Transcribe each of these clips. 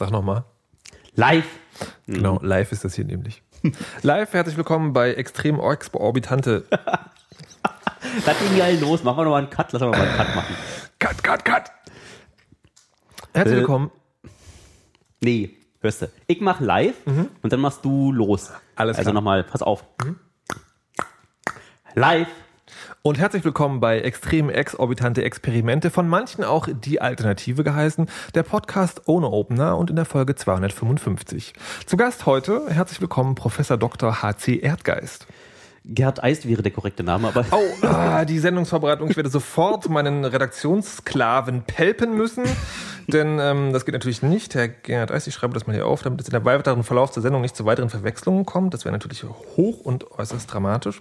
Sag nochmal. Live. Genau, live ist das hier nämlich. live, herzlich willkommen bei Extrem Orbitante. Das ging geil los. Machen wir nochmal einen Cut. Lass uns mal einen Cut machen. Cut, cut, cut. Herzlich Äh, willkommen. Nee, hörst du. Ich mach live und dann machst du los. Alles Also klar. nochmal, pass auf. Live. Und herzlich willkommen bei Extrem Exorbitante Experimente, von manchen auch die Alternative geheißen, der Podcast ohne Opener und in der Folge 255. Zu Gast heute, herzlich willkommen, Professor Dr. H.C. Erdgeist. Gerd Eist wäre der korrekte Name, aber Oh, ah, die Sendungsvorbereitung. Ich werde sofort meinen Redaktionssklaven pelpen müssen. Denn ähm, das geht natürlich nicht. Herr Gerhard Eist, ich schreibe das mal hier auf, damit es in der weiteren Verlauf der Sendung nicht zu weiteren Verwechslungen kommt. Das wäre natürlich hoch und äußerst dramatisch.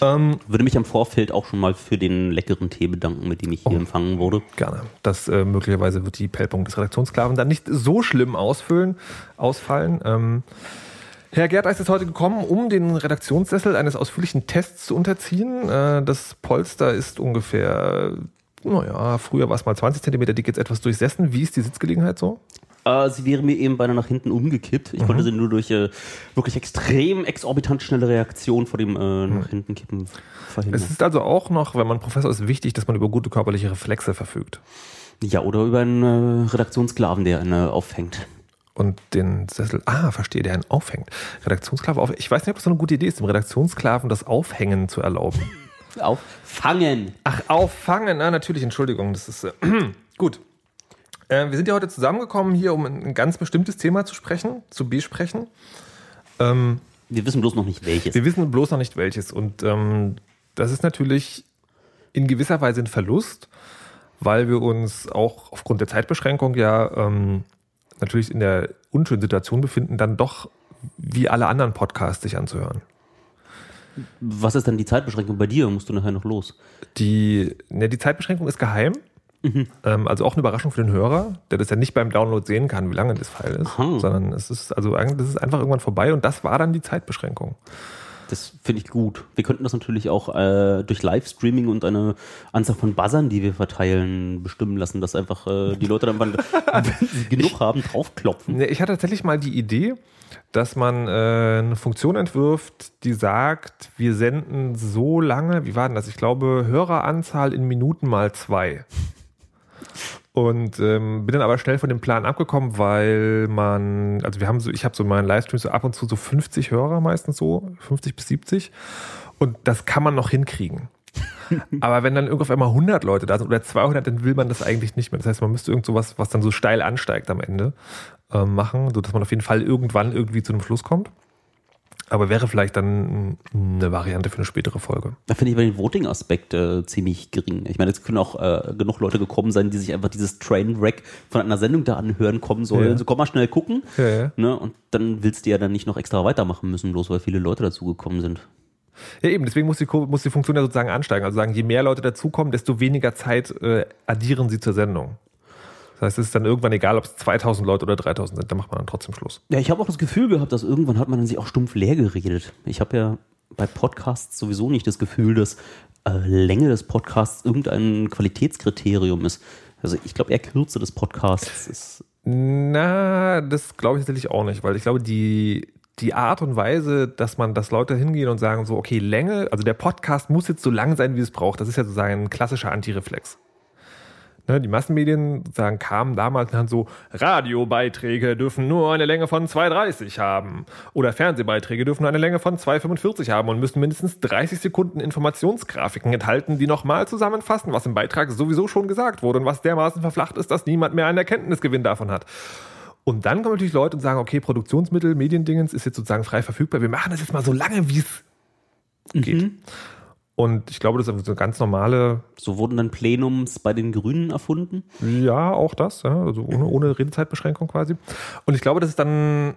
Ähm, würde mich am Vorfeld auch schon mal für den leckeren Tee bedanken, mit dem ich hier empfangen wurde. gerne. Das äh, möglicherweise wird die Pelpung des Redaktionssklaven dann nicht so schlimm ausfüllen, ausfallen. Ähm, Herr Gerd Eist ist heute gekommen, um den Redaktionssessel eines ausführlichen Tests zu unterziehen. Äh, das Polster ist ungefähr, naja, früher war es mal 20 cm dick, jetzt etwas durchsessen. Wie ist die Sitzgelegenheit so? Äh, sie wäre mir eben beinahe nach hinten umgekippt. Ich konnte sie nur durch äh, wirklich extrem exorbitant schnelle Reaktion vor dem äh, nach hinten kippen verhindern. Es ist also auch noch, wenn man Professor ist, wichtig, dass man über gute körperliche Reflexe verfügt. Ja, oder über einen äh, Redaktionssklaven, der ihn äh, aufhängt. Und den Sessel, ah, verstehe, der einen aufhängt. Redaktionssklave auf. Ich weiß nicht, ob das so eine gute Idee ist, dem Redaktionssklaven das Aufhängen zu erlauben. Auffangen. Ach, auffangen, na, natürlich, Entschuldigung, das ist äh, gut. Äh, wir sind ja heute zusammengekommen hier, um ein, ein ganz bestimmtes Thema zu sprechen, zu besprechen. Ähm, Wir wissen bloß noch nicht welches. wir wissen bloß noch nicht welches. Und ähm, das ist natürlich in gewisser Weise ein Verlust, weil wir uns auch aufgrund der Zeitbeschränkung ja ähm, natürlich in der unschönen Situation befinden, dann doch wie alle anderen Podcasts sich anzuhören. Was ist denn die Zeitbeschränkung bei dir? Musst du nachher noch los? Die, ne, die Zeitbeschränkung ist geheim. Ähm, also auch eine Überraschung für den Hörer, der das ja nicht beim Download sehen kann, wie lange das File ist, Aha. sondern es ist also das ist einfach irgendwann vorbei und das war dann die Zeitbeschränkung. Das finde ich gut. Wir könnten das natürlich auch äh, durch Livestreaming und eine Anzahl von Buzzern, die wir verteilen, bestimmen lassen, dass einfach äh, die Leute dann, wenn sie genug haben, draufklopfen. Ich hatte tatsächlich mal die Idee, dass man äh, eine Funktion entwirft, die sagt, wir senden so lange, wie war denn das? Ich glaube, Höreranzahl in Minuten mal zwei. Und ähm, bin dann aber schnell von dem Plan abgekommen, weil man, also wir haben so, ich habe so in meinen Livestreams so ab und zu so 50 Hörer meistens so, 50 bis 70. Und das kann man noch hinkriegen. Aber wenn dann irgendwann auf einmal 100 Leute da sind oder 200, dann will man das eigentlich nicht mehr. Das heißt, man müsste irgend sowas, was dann so steil ansteigt am Ende, ähm, machen, sodass man auf jeden Fall irgendwann irgendwie zu einem Schluss kommt. Aber wäre vielleicht dann eine Variante für eine spätere Folge. Da finde ich aber den Voting-Aspekt äh, ziemlich gering. Ich meine, es können auch äh, genug Leute gekommen sein, die sich einfach dieses Trainwreck von einer Sendung da anhören kommen sollen. Ja. Also komm mal schnell gucken. Ja, ja. Ne? Und dann willst du ja dann nicht noch extra weitermachen müssen, bloß weil viele Leute dazugekommen sind. Ja, eben, deswegen muss die, muss die Funktion ja sozusagen ansteigen. Also sagen, je mehr Leute dazukommen, desto weniger Zeit äh, addieren sie zur Sendung. Das heißt, es ist dann irgendwann egal, ob es 2000 Leute oder 3000 sind, dann macht man dann trotzdem Schluss. Ja, ich habe auch das Gefühl gehabt, dass irgendwann hat man dann sich auch stumpf leer geredet. Ich habe ja bei Podcasts sowieso nicht das Gefühl, dass äh, Länge des Podcasts irgendein Qualitätskriterium ist. Also ich glaube eher Kürze des Podcasts ist. Na, das glaube ich tatsächlich auch nicht, weil ich glaube, die, die Art und Weise, dass man, dass Leute hingehen und sagen so, okay, Länge, also der Podcast muss jetzt so lang sein, wie es braucht, das ist ja sozusagen ein klassischer Antireflex. Ne, die Massenmedien sagen, kamen damals dann so, Radiobeiträge dürfen nur eine Länge von 2,30 haben. Oder Fernsehbeiträge dürfen nur eine Länge von 2,45 haben und müssen mindestens 30 Sekunden Informationsgrafiken enthalten, die nochmal zusammenfassen, was im Beitrag sowieso schon gesagt wurde und was dermaßen verflacht ist, dass niemand mehr einen Erkenntnisgewinn davon hat. Und dann kommen natürlich Leute und sagen, okay, Produktionsmittel, Mediendingens ist jetzt sozusagen frei verfügbar. Wir machen das jetzt mal so lange, wie es geht. Und ich glaube, das ist eine ganz normale, So wurden dann Plenums bei den Grünen erfunden. ja, auch das, ja, also ohne, ohne Redezeitbeschränkung quasi. Und ich glaube, das ist dann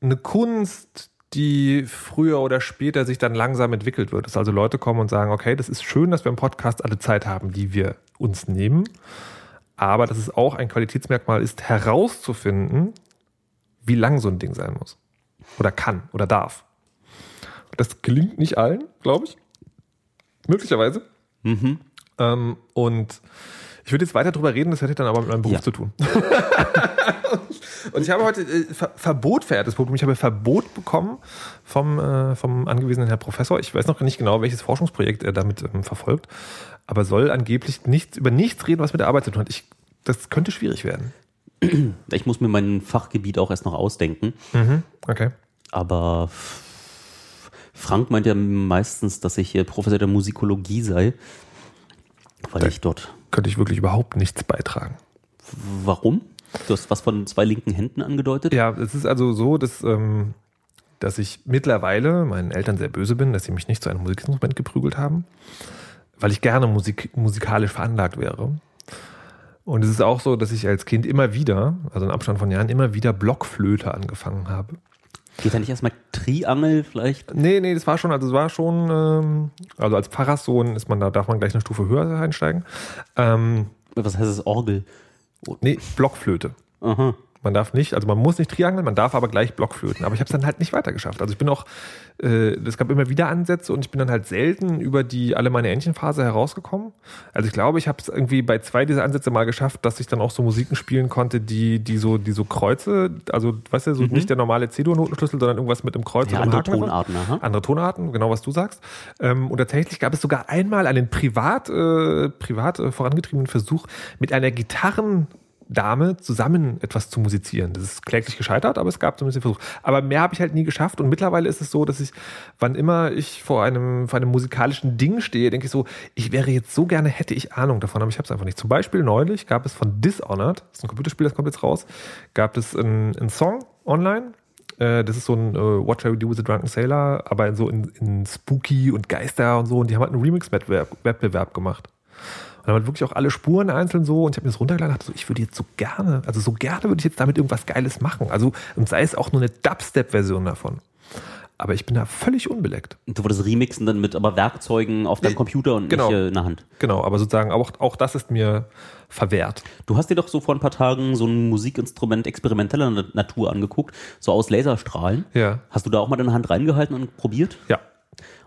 eine Kunst, die früher oder später sich dann langsam entwickelt wird. Dass also Leute kommen und sagen, okay, das ist schön, dass wir im Podcast alle Zeit haben, die wir uns nehmen. Aber dass es auch ein Qualitätsmerkmal ist, herauszufinden, wie lang so ein Ding sein muss. Oder kann oder darf. Das gelingt nicht allen, glaube ich. Möglicherweise. Ähm, und Ich würde jetzt weiter drüber reden, das hätte dann aber mit meinem Beruf Ja. zu tun. und ich habe heute äh, Ver Verbot verehrtes Publikum. Ich habe Verbot bekommen vom, äh, vom angewiesenen Herr Professor. Ich weiß noch nicht genau, welches Forschungsprojekt er damit ähm, verfolgt, aber soll angeblich nichts, über nichts reden, was mit der Arbeit zu tun hat. Ich, das könnte schwierig werden. Ich muss mir mein Fachgebiet auch erst noch ausdenken. Okay. Aber Frank meint ja meistens, dass ich Professor der Musikologie sei. Weil ich dort. Könnte ich wirklich überhaupt nichts beitragen. Warum? Du hast was von zwei linken Händen angedeutet. Ja, es ist also so, dass, ähm, dass ich mittlerweile meinen Eltern sehr böse bin, dass sie mich nicht zu einem Musikinstrument geprügelt haben, weil ich gerne Musik, musikalisch veranlagt wäre. Und es ist auch so, dass ich als Kind immer wieder, also in Abstand von Jahren, immer wieder Blockflöte angefangen habe. Geht da nicht erstmal Triangel vielleicht? Nee, nee, das war schon, also es war schon, ähm, also als Pfarrerssohn ist man da, darf man gleich eine Stufe höher einsteigen. Ähm, Was heißt das Orgel? nee, Blockflöte. Aha. Man darf nicht, also man muss nicht Triangeln, man darf aber gleich Blockflöten. Aber ich habe es dann halt nicht weitergeschafft. Also ich bin auch, äh, es gab immer wieder Ansätze und ich bin dann halt selten über die alle meine Entchenphase herausgekommen. Also ich glaube, ich habe es irgendwie bei zwei dieser Ansätze mal geschafft, dass ich dann auch so Musiken spielen konnte, die, die so, die so Kreuze, also weißt du, so nicht der normale C-Dur-Notenschlüssel, sondern irgendwas mit einem Kreuz Mhm. Ja, einem andere. Tonarten, aha. Andere Tonarten, genau was du sagst. Ähm, und tatsächlich gab es sogar einmal einen privat, äh, privat äh, vorangetriebenen Versuch mit einer Gitarrendame zusammen etwas zu musizieren. Das ist kläglich gescheitert, aber es gab zumindest den Versuch. Aber mehr habe ich halt nie geschafft und mittlerweile ist es so, dass ich, wann immer ich vor einem, vor einem musikalischen Ding stehe, denke ich so, ich wäre jetzt so gerne, hätte ich Ahnung davon, aber ich habe es einfach nicht. Zum Beispiel neulich gab es von Dishonored, das ist ein Computerspiel, das kommt jetzt raus, gab es einen, einen Song online, äh, das ist so ein äh, What Shall We Do with a Drunken Sailor, aber so in, in Spooky und Geister und so. Und die haben halt einen Remix-Wettbewerb Wettbewerb gemacht. Haben halt wirklich auch alle Spuren einzeln so. Und ich habe mir das runtergeladen und dachte so, ich würde jetzt so gerne, also so gerne würde ich jetzt damit irgendwas Geiles machen. Also, und sei es auch nur eine Dubstep-Version davon. Aber ich bin da völlig unbeleckt. Und du wolltest remixen dann mit aber Werkzeugen auf deinem Computer und genau. nicht äh, in der Hand. Genau, aber sozusagen auch, auch das ist mir verwehrt. Du hast dir doch so vor ein paar Tagen so ein Musikinstrument experimenteller Na- Natur angeguckt, so aus Laserstrahlen. Ja. Hast du da auch mal deine Hand reingehalten und probiert? Ja.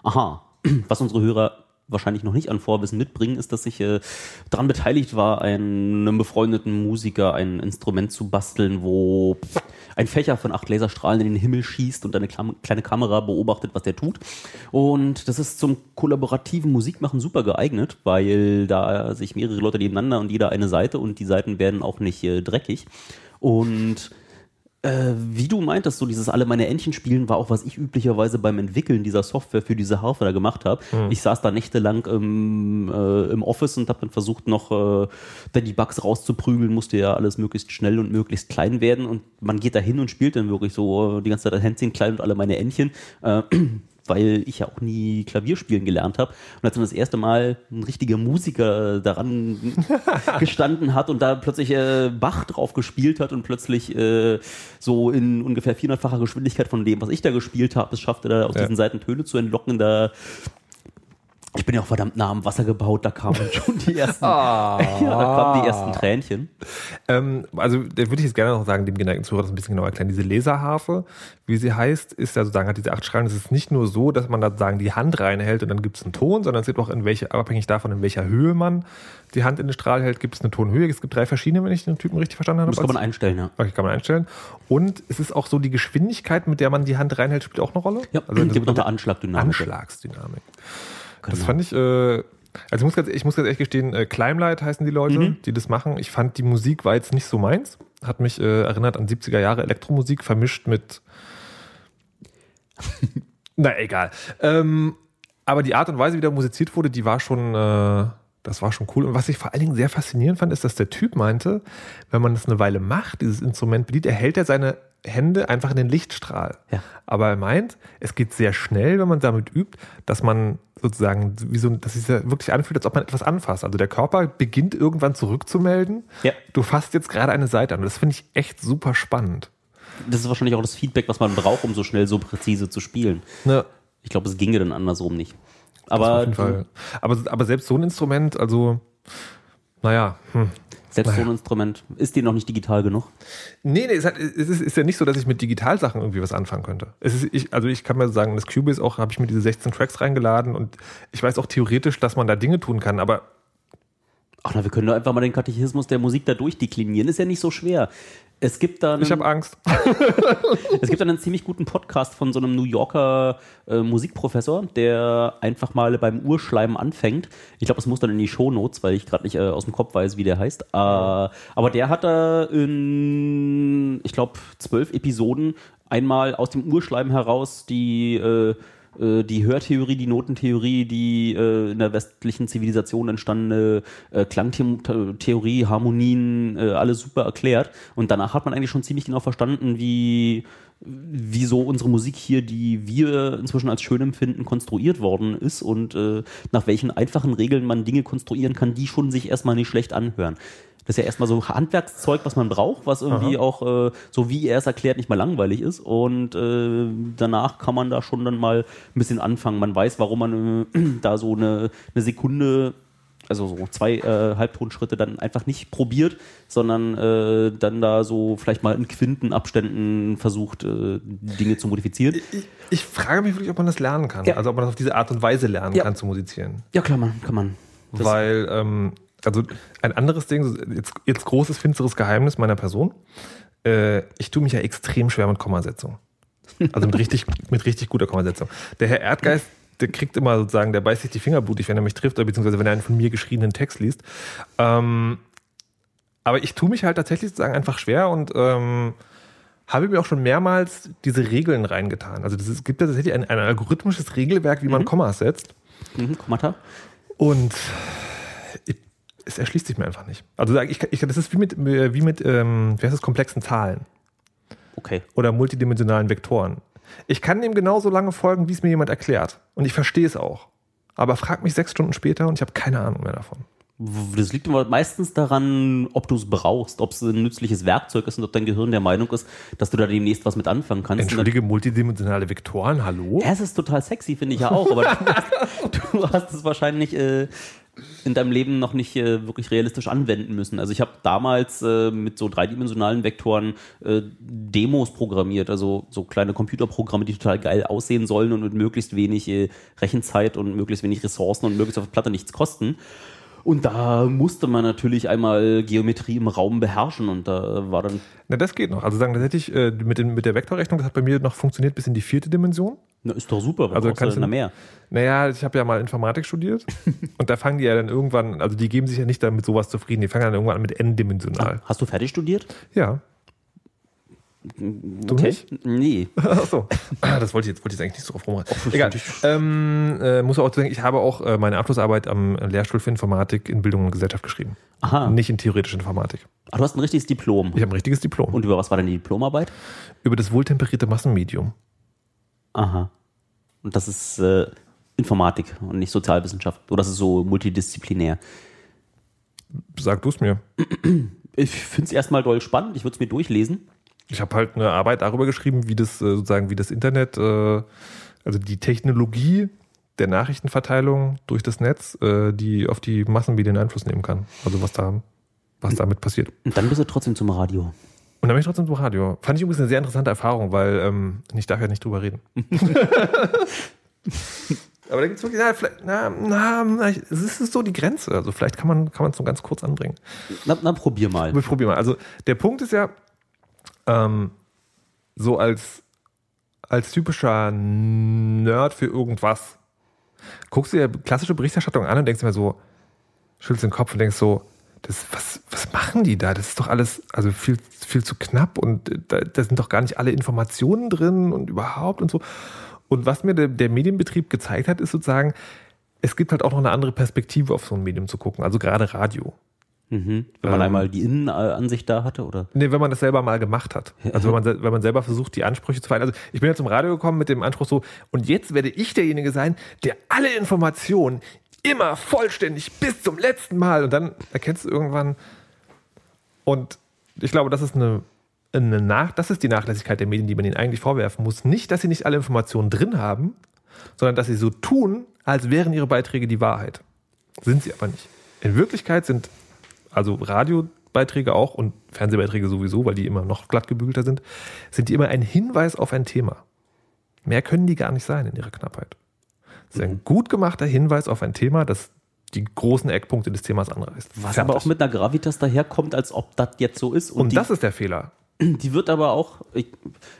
Aha. Was unsere Hörer wahrscheinlich noch nicht an Vorwissen mitbringen, ist, dass ich äh, daran beteiligt war, einem befreundeten Musiker ein Instrument zu basteln, wo ein Fächer von acht Laserstrahlen in den Himmel schießt und eine kleine Kamera beobachtet, was der tut. Und das ist zum kollaborativen Musikmachen super geeignet, weil da sich mehrere Leute nebeneinander und jeder eine Seite und die Seiten werden auch nicht äh, dreckig. Und äh, wie du meintest, so dieses alle meine Entchen spielen war auch, was ich üblicherweise beim Entwickeln dieser Software für diese Harfe da gemacht habe. Ich saß da nächtelang im, äh, im Office und habe dann versucht, noch äh, dann die Bugs rauszuprügeln, musste ja alles möglichst schnell und möglichst klein werden und man geht da hin und spielt dann wirklich so äh, die ganze Zeit Händchen klein und alle meine Entchen. Weil ich ja auch nie Klavier spielen gelernt habe. Und als dann das erste Mal ein richtiger Musiker daran gestanden hat und da plötzlich äh, Bach drauf gespielt hat und plötzlich äh, so in ungefähr 400-facher Geschwindigkeit von dem, was ich da gespielt habe, es schaffte da aus Ja. diesen Seiten Töne zu entlocken, da ich bin ja auch verdammt nah am Wasser gebaut, da kamen schon die ersten, ja, da kamen die ersten Tränchen. Ähm, also, da würde ich jetzt gerne noch sagen, dem geneigten Zuhörer das ein bisschen genauer erklären. Diese Laserharfe, wie sie heißt, ist ja sozusagen, hat diese acht Strahlen. Es ist nicht nur so, dass man da sagen die Hand reinhält und dann gibt es einen Ton, sondern es gibt auch in welche, abhängig davon, in welcher Höhe man die Hand in den Strahl hält, gibt es eine Tonhöhe. Es gibt drei verschiedene, wenn ich den Typen richtig verstanden habe. Das kann man einstellen, ja. Okay, kann man einstellen. Und es ist auch so, die Geschwindigkeit, mit der man die Hand reinhält, spielt auch eine Rolle. Ja, also gibt noch eine Anschlagdynamik. Anschlagsdynamik. Das Genau. fand ich, äh, also ich muss ganz, ich muss ganz ehrlich gestehen, äh, Climelight heißen die Leute, Mhm. die das machen. Ich fand die Musik war jetzt nicht so meins. Hat mich äh, erinnert an 70er Jahre Elektromusik vermischt mit. Na egal. Ähm, aber die Art und Weise, wie da musiziert wurde, die war schon, äh, das war schon cool. Und was ich vor allen Dingen sehr faszinierend fand, ist, dass der Typ meinte, wenn man das eine Weile macht, dieses Instrument bedient, erhält er seine Hände einfach in den Lichtstrahl. Ja. Aber er meint, es geht sehr schnell, wenn man damit übt, dass man sozusagen, wie so, dass es sich ja wirklich anfühlt, als ob man etwas anfasst. Also der Körper beginnt irgendwann zurückzumelden. Ja. Du fasst jetzt gerade eine Seite an. Und das finde ich echt super spannend. Das ist wahrscheinlich auch das Feedback, was man braucht, um so schnell so präzise zu spielen. Ne, Ich glaube, es ginge dann andersrum nicht. auf Aber jeden Fall. Aber, aber selbst so ein Instrument, also, naja, hm. selbst so ein Instrument ist dir noch nicht digital genug. Nee, nee, es, hat, es ist, ist ja nicht so, dass ich mit Digitalsachen irgendwie was anfangen könnte. Ist, ich, also ich kann mir sagen, das Cubase auch, habe ich mir diese 16 Tracks reingeladen und ich weiß auch theoretisch, dass man da Dinge tun kann, aber Ach na, wir können doch einfach mal den Katechismus der Musik da durchdeklinieren. Ist ja nicht so schwer. Es gibt da einen, Ich habe Angst. es gibt da einen ziemlich guten Podcast von so einem New Yorker äh, Musikprofessor, der einfach mal beim Urschleim anfängt. Ich glaube, das muss dann in die Shownotes, weil ich gerade nicht äh, aus dem Kopf weiß, wie der heißt. Äh, aber der hat da in, ich glaube, zwölf Episoden einmal aus dem Urschleim heraus die äh, die Hörtheorie, die Notentheorie, die äh, in der westlichen Zivilisation entstandene äh, Klangtheorie, Harmonien, äh, alles super erklärt. Und danach hat man eigentlich schon ziemlich genau verstanden, wie wieso unsere Musik hier, die wir inzwischen als schön empfinden, konstruiert worden ist und äh, nach welchen einfachen Regeln man Dinge konstruieren kann, die schon sich erstmal nicht schlecht anhören. Das ist ja erstmal so Handwerkszeug, was man braucht, was irgendwie Aha. auch, äh, so wie er es erklärt, nicht mal langweilig ist. Und äh, danach kann man da schon dann mal ein bisschen anfangen. Man weiß, warum man äh, da so eine, eine Sekunde, also so zwei äh, Halbtonschritte dann einfach nicht probiert, sondern äh, dann da so vielleicht mal in Quintenabständen versucht, äh, Dinge zu modifizieren. Ich, ich frage mich wirklich, ob man das lernen kann. Ja. Also ob man das auf diese Art und Weise lernen Ja. kann zu musizieren. Ja, klar, man, kann man. Das- Weil, ähm, also ein anderes Ding, jetzt, jetzt großes, finsteres Geheimnis meiner Person. Äh, ich tue mich ja extrem schwer mit Kommasetzung. Also mit richtig, mit richtig guter Kommasetzung. Der Herr Erdgeist, der kriegt immer sozusagen, der beißt sich die Finger blutig, wenn er mich trifft, oder beziehungsweise wenn er einen von mir geschriebenen Text liest. Ähm, aber ich tue mich halt tatsächlich sozusagen einfach schwer und ähm, habe mir auch schon mehrmals diese Regeln reingetan. Also es gibt ja tatsächlich ein, ein algorithmisches Regelwerk, wie man Kommas setzt. Mhm, Kommata. Und ich, es erschließt sich mir einfach nicht. Also ich, ich, das ist wie mit, wie mit ähm, wie heißt das, komplexen Zahlen Okay. oder multidimensionalen Vektoren. Ich kann dem genauso lange folgen, wie es mir jemand erklärt. Und ich verstehe es auch. Aber frag mich sechs Stunden später und ich habe keine Ahnung mehr davon. Das liegt immer meistens daran, ob du es brauchst, ob es ein nützliches Werkzeug ist und ob dein Gehirn der Meinung ist, dass du da demnächst was mit anfangen kannst. Entschuldige, multidimensionale Vektoren, hallo? Ja, es ist total sexy, finde ich ja auch, aber du, du hast es wahrscheinlich äh, in deinem Leben noch nicht äh, wirklich realistisch anwenden müssen. Also ich habe damals äh, mit so dreidimensionalen Vektoren äh, Demos programmiert, also so kleine Computerprogramme, die total geil aussehen sollen und mit möglichst wenig äh, Rechenzeit und möglichst wenig Ressourcen und möglichst auf der Platte nichts kosten. Und da musste man natürlich einmal Geometrie im Raum beherrschen und da war dann, Na, das geht noch. Also sagen, das hätte ich äh, mit, den, mit der Vektorrechnung, das hat bei mir noch funktioniert bis in die vierte Dimension. Na, ist doch super, was Also du kannst denn du- da mehr? Naja, ich habe ja mal Informatik studiert und da fangen die ja dann irgendwann, also die geben sich ja nicht damit sowas zufrieden, die fangen dann irgendwann an mit n-dimensional. Hast du fertig studiert? Ja. Du Okay. nicht? Nee. Achso. Das wollte ich jetzt, wollte ich jetzt eigentlich nicht so drauf rumreiten. Egal. Ähm, äh, muss auch sagen, ich habe auch äh, meine Abschlussarbeit am Lehrstuhl für Informatik in Bildung und Gesellschaft geschrieben. Aha. Nicht in theoretische Informatik. Ach, du hast ein richtiges Diplom. Ich habe ein richtiges Diplom. Und über was war denn die Diplomarbeit? über das wohltemperierte Massenmedium. Aha. Und das ist äh, Informatik und nicht Sozialwissenschaft. Oder das ist so multidisziplinär. Sag du es mir. Ich finde es erstmal doll spannend. Ich würde es mir durchlesen. Ich habe halt eine Arbeit darüber geschrieben, wie das äh, sozusagen, wie das Internet, äh, also die Technologie der Nachrichtenverteilung durch das Netz, äh, die auf die Massenmedien Einfluss nehmen kann. Also was da, was damit passiert. Und Und dann bist du trotzdem zum Radio. Dann bin ich trotzdem zum Radio. Fand ich übrigens eine sehr interessante Erfahrung, weil ähm, ich darf ja nicht drüber reden. Aber da gibt es wirklich, na, vielleicht, na, na, na, es ist so die Grenze. Also vielleicht kann man kann man es so ganz kurz anbringen. Na, na probier mal. Wir probieren mal. Also der Punkt ist ja, ähm, so als, als typischer Nerd für irgendwas, guckst du dir klassische Berichterstattung an und denkst mir so, schüttelst den Kopf und denkst so, das, was, was machen die da? Das ist doch alles also viel, viel zu knapp und da, da sind doch gar nicht alle Informationen drin und überhaupt und so. Und was mir der, der Medienbetrieb gezeigt hat, ist sozusagen, es gibt halt auch noch eine andere Perspektive auf so ein Medium zu gucken, also gerade Radio. Mhm. Wenn man Ähm. einmal die Innenansicht da hatte, oder? Nee, wenn man das selber mal gemacht hat. Also wenn man, wenn man selber versucht, die Ansprüche zu vereinen. Also ich bin ja zum Radio gekommen mit dem Anspruch so, und jetzt werde ich derjenige sein, der alle Informationen immer vollständig bis zum letzten Mal. Und dann erkennst du irgendwann. Und ich glaube, das ist eine, eine Nach das ist die Nachlässigkeit der Medien, die man ihnen eigentlich vorwerfen muss. Nicht, dass sie nicht alle Informationen drin haben, sondern dass sie so tun, als wären ihre Beiträge die Wahrheit. Sind sie aber nicht. In Wirklichkeit sind also Radiobeiträge auch und Fernsehbeiträge sowieso, weil die immer noch glattgebügelter sind, sind die immer ein Hinweis auf ein Thema. Mehr können die gar nicht sein in ihrer Knappheit. Das ist ein gut gemachter Hinweis auf ein Thema, das die großen Eckpunkte des Themas anreißt. Was aber auch mit einer Gravitas daherkommt, als ob das jetzt so ist. Und, und das ist der Fehler. Die wird aber auch. Ich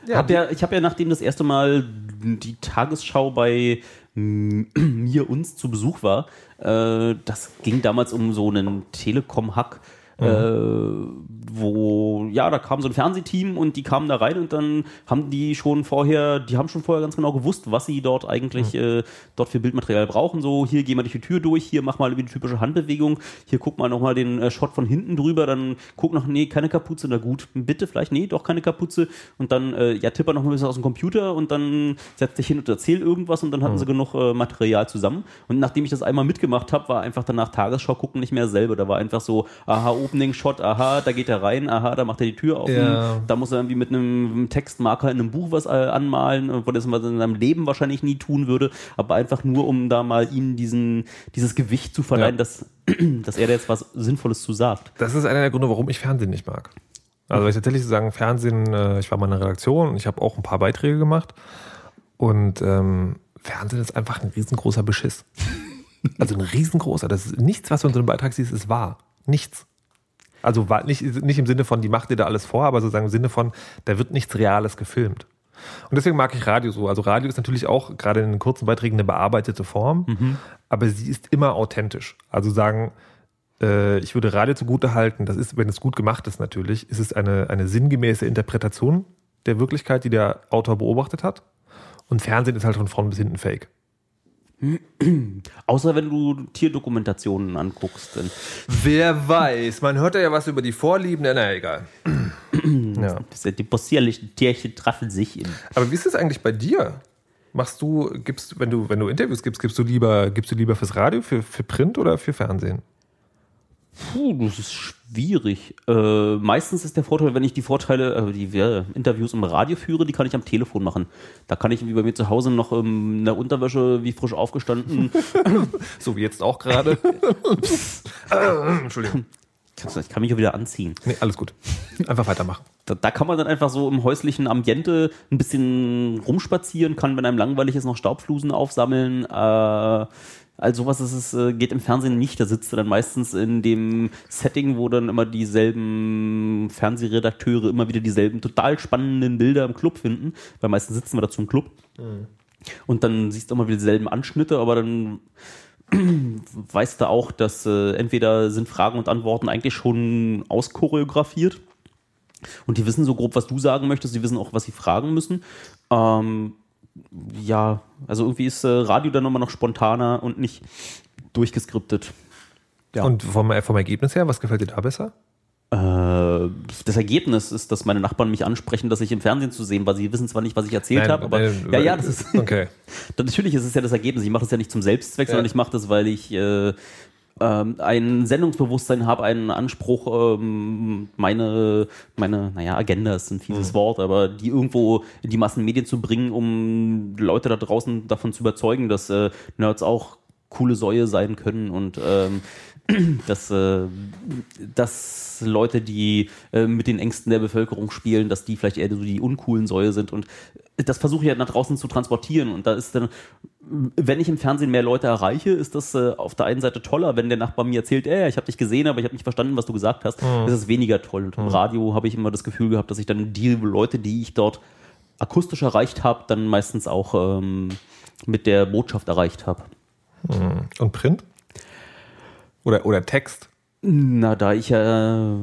ja, habe ja, ich hab ja nachdem das erste Mal die Tagesschau bei mir uns zu Besuch war, äh, das ging damals um so einen Telekom-Hack Mhm. Wo, ja, da kam so ein Fernsehteam und die kamen da rein und dann haben die schon vorher, die haben schon vorher ganz genau gewusst, was sie dort eigentlich mhm. äh, dort für Bildmaterial brauchen. So, hier geh mal durch die Tür durch, hier mach mal die typische Handbewegung, hier guck mal nochmal den äh, Shot von hinten drüber, dann guck noch, nee, keine Kapuze, na gut, bitte vielleicht, nee, doch keine Kapuze und dann, äh, ja, tipper noch ein bisschen aus dem Computer und dann setz dich hin und erzähl irgendwas und dann hatten mhm. sie genug äh, Material zusammen. Und nachdem ich das einmal mitgemacht habe, war einfach danach Tagesschau gucken nicht mehr selber. Da war einfach so, aha, Opening-Shot, aha, da geht er rein, aha, da macht er die Tür auf. Ja. Da muss er irgendwie mit einem Textmarker in einem Buch was äh, anmalen, wo das man in seinem Leben wahrscheinlich nie tun würde, aber einfach nur, um da mal ihm diesen, dieses Gewicht zu verleihen, ja. dass, dass er da jetzt was Sinnvolles zu sagt. Das ist einer der Gründe, warum ich Fernsehen nicht mag. Also ich tatsächlich sagen, Fernsehen, äh, ich war mal in einer Redaktion und ich habe auch ein paar Beiträge gemacht und ähm, Fernsehen ist einfach ein riesengroßer Beschiss. Also ein riesengroßer. Das ist nichts, was du in so einem Beitrag siehst, ist wahr. Nichts. Also nicht, nicht im Sinne von, die macht dir da alles vor, aber sozusagen im Sinne von, da wird nichts Reales gefilmt. Und deswegen mag ich Radio so. Also Radio ist natürlich auch gerade in den kurzen Beiträgen eine bearbeitete Form, mhm. aber sie ist immer authentisch. Also sagen, äh, ich würde Radio zugute halten, das ist, wenn es gut gemacht ist natürlich, ist es eine, eine sinngemäße Interpretation der Wirklichkeit, die der Autor beobachtet hat. Und Fernsehen ist halt von vorn bis hinten fake. Außer wenn du Tierdokumentationen anguckst. Wer weiß, man hört ja was über die Vorlieben, na egal. ja. Die possierlichen Tierchen treffen sich in. Aber wie ist es eigentlich bei dir? Machst du, gibst, wenn du, wenn du Interviews gibst, gibst du lieber, gibst du lieber fürs Radio, für, für Print oder für Fernsehen? Puh, das ist schwierig. Äh, meistens ist der Vorteil, wenn ich die Vorteile, äh, die ja, Interviews im Radio führe, die kann ich am Telefon machen. Da kann ich wie bei mir zu Hause noch ähm, in der Unterwäsche, wie frisch aufgestanden. so wie jetzt auch gerade. Entschuldigung. Ich kann mich ja wieder anziehen. Nee, alles gut. Einfach weitermachen. Da, da, kann man dann einfach so im häuslichen Ambiente ein bisschen rumspazieren, kann, wenn einem langweilig ist, noch Staubflusen aufsammeln. Äh, also sowas ist es, äh, geht im Fernsehen nicht. Da sitzt du dann meistens in dem Setting, wo dann immer dieselben Fernsehredakteure immer wieder dieselben total spannenden Bilder im Club finden, weil meistens sitzen wir dazu im Club. Mhm. Und dann siehst du immer wieder dieselben Anschnitte, aber dann weißt du auch, dass äh, entweder sind Fragen und Antworten eigentlich schon auschoreografiert und die wissen so grob, was du sagen möchtest, die wissen auch, was sie fragen müssen. Ähm, ja, also irgendwie ist äh, Radio dann nochmal noch spontaner und nicht durchgeskriptet. Ja. Und vom, vom Ergebnis her, was gefällt dir da besser? Äh, das Ergebnis ist, dass meine Nachbarn mich ansprechen, dass ich im Fernsehen zu sehen war. Sie wissen zwar nicht, was ich erzählt habe, aber äh, ja, ja, das ist okay. natürlich ist es ja das Ergebnis. Ich mache das ja nicht zum Selbstzweck, ja. sondern ich mache das, weil ich äh, ähm, ein Sendungsbewusstsein habe, einen Anspruch, ähm, meine, meine, naja, Agenda ist ein fieses mhm. Wort, aber die irgendwo in die Massenmedien zu bringen, um Leute da draußen davon zu überzeugen, dass äh, Nerds auch coole Säue sein können und ähm, dass, äh, dass Leute, die äh, mit den Ängsten der Bevölkerung spielen, dass die vielleicht eher so die uncoolen Säue sind. Und das versuche ich ja nach draußen zu transportieren. Und da ist dann, wenn ich im Fernsehen mehr Leute erreiche, ist das äh, auf der einen Seite toller, wenn der Nachbar mir erzählt, ey, ich habe dich gesehen, aber ich habe nicht verstanden, was du gesagt hast. Mhm. Das ist weniger toll. Und im mhm. Radio habe ich immer das Gefühl gehabt, dass ich dann die Leute, die ich dort akustisch erreicht habe, dann meistens auch ähm, mit der Botschaft erreicht habe. Mhm. Und Print? Oder, oder Text? Na, da ich ja. Äh,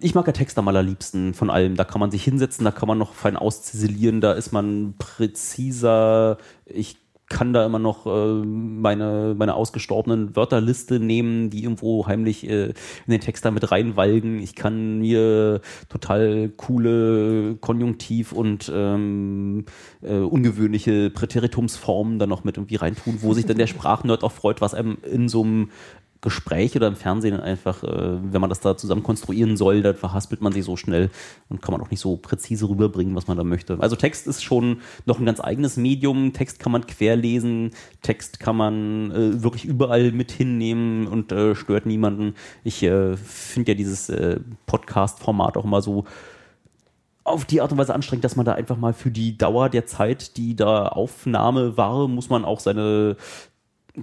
ich mag ja Text am allerliebsten von allem. Da kann man sich hinsetzen, da kann man noch fein ausziselieren, da ist man präziser. Ich kann da immer noch äh, meine, meine ausgestorbenen Wörterliste nehmen, die irgendwo heimlich äh, in den Text da mit reinwalgen. Ich kann mir total coole Konjunktiv- und ähm, äh, ungewöhnliche Präteritumsformen dann noch mit irgendwie reintun, wo sich dann der Sprachnerd auch freut, was einem in so einem Gespräch oder im Fernsehen einfach, äh, wenn man das da zusammen konstruieren soll, dann verhaspelt man sich so schnell und kann man auch nicht so präzise rüberbringen, was man da möchte. Also Text ist schon noch ein ganz eigenes Medium. Text kann man querlesen, Text kann man äh, wirklich überall mit hinnehmen und äh, stört niemanden. Ich äh, finde ja dieses äh, Podcast-Format auch immer so auf die Art und Weise anstrengend, dass man da einfach mal für die Dauer der Zeit, die da Aufnahme war, muss man auch seine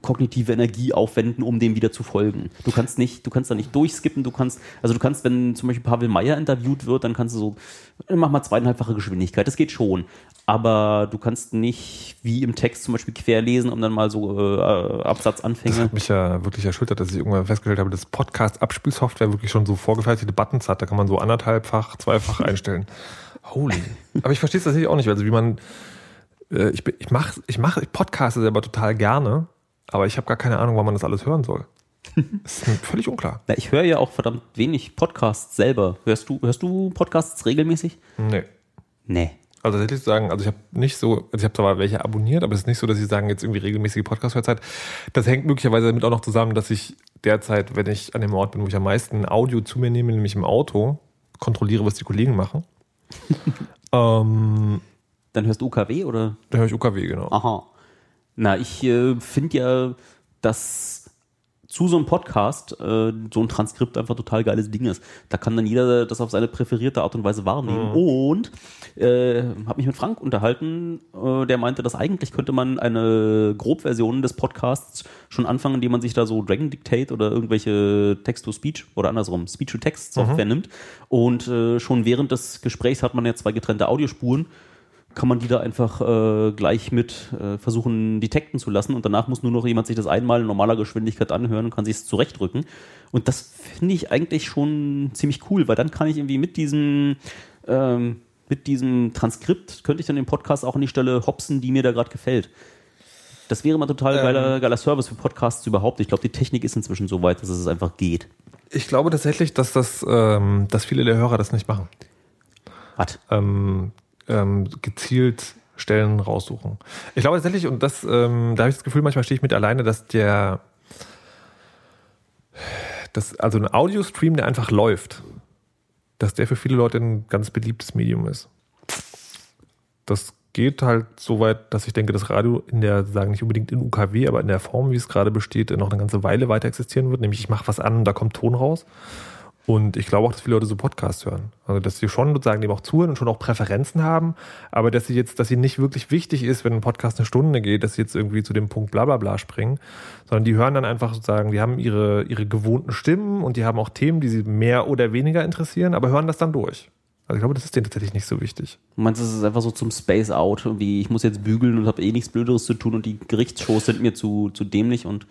kognitive Energie aufwenden, um dem wieder zu folgen. Du kannst nicht, du kannst da nicht durchskippen, du kannst, also du kannst, wenn zum Beispiel Pavel Meyer interviewt wird, dann kannst du so, mach mal zweieinhalbfache Geschwindigkeit, das geht schon. Aber du kannst nicht wie im Text zum Beispiel querlesen, um dann mal so äh, Absatzanfänge. Das hat mich ja wirklich erschüttert, dass ich irgendwann festgestellt habe, dass Podcast-Abspielsoftware wirklich schon so vorgefertigte Buttons hat. Da kann man so anderthalbfach, zweifach einstellen. Holy. Aber ich verstehe es tatsächlich auch nicht. Also wie man, äh, ich, ich mache ich mach, ich podcaste selber total gerne, aber ich habe gar keine Ahnung, wann man das alles hören soll. Das ist mir völlig unklar. Na, ich höre ja auch verdammt wenig Podcasts selber. Hörst du, hörst du Podcasts regelmäßig? Nee. Nee. Also tatsächlich sagen, also ich habe nicht so, also ich habe zwar welche abonniert, aber es ist nicht so, dass ich sagen, jetzt irgendwie regelmäßige Podcast-Hörzeit. Das hängt möglicherweise damit auch noch zusammen, dass ich derzeit, wenn ich an dem Ort bin, wo ich am meisten Audio zu mir nehme, nämlich im Auto, kontrolliere, was die Kollegen machen. ähm, Dann hörst du UKW oder? da höre ich UKW, genau. Aha. Na, ich äh, finde ja, dass zu so einem Podcast äh, so ein Transkript einfach total geiles Ding ist. Da kann dann jeder das auf seine präferierte Art und Weise wahrnehmen. Und äh, habe mich mit Frank unterhalten, äh, der meinte, dass eigentlich könnte man eine Grobversion des Podcasts schon anfangen, indem man sich da so Dragon Dictate oder irgendwelche Text-to-Speech oder andersrum Speech-to-Text-Software nimmt. Und äh, schon während des Gesprächs hat man ja zwei getrennte Audiospuren kann man die da einfach äh, gleich mit äh, versuchen detekten zu lassen und danach muss nur noch jemand sich das einmal in normaler Geschwindigkeit anhören und kann sich es zurechtdrücken. Und das finde ich eigentlich schon ziemlich cool, weil dann kann ich irgendwie mit diesem ähm, mit diesem Transkript könnte ich dann den Podcast auch an die Stelle hopsen, die mir da gerade gefällt. Das wäre mal total Ähm. geiler, geiler Service für Podcasts überhaupt. Ich glaube, die Technik ist inzwischen so weit, dass es einfach geht. Ich glaube tatsächlich, dass das, ähm, dass viele der Hörer das nicht machen. Was? ähm, ähm, gezielt Stellen raussuchen. Ich glaube tatsächlich, und das, ähm, da habe ich das Gefühl, manchmal stehe ich mit alleine, dass der, dass, also ein Audiostream, der einfach läuft, dass der für viele Leute ein ganz beliebtes Medium ist. Das geht halt so weit, dass ich denke, dass Radio in der, sagen nicht unbedingt in UKW, aber in der Form, wie es gerade besteht, noch eine ganze Weile weiter existieren wird. Nämlich ich mache was an und da kommt Ton raus. Und ich glaube auch, dass viele Leute so Podcasts hören. Also, dass sie schon sozusagen dem auch zuhören und schon auch Präferenzen haben, aber dass sie jetzt, dass sie nicht wirklich wichtig ist, wenn ein Podcast eine Stunde geht, dass sie jetzt irgendwie zu dem Punkt bla bla bla springen, sondern die hören dann einfach sozusagen, die haben ihre, ihre gewohnten Stimmen und die haben auch Themen, die sie mehr oder weniger interessieren, aber hören das dann durch. Also ich glaube, das ist denen tatsächlich nicht so wichtig. Du meinst, es ist einfach so zum Space Out, irgendwie, ich muss jetzt bügeln und habe eh nichts Blöderes zu tun und die Gerichtsshows sind mir zu, zu dämlich und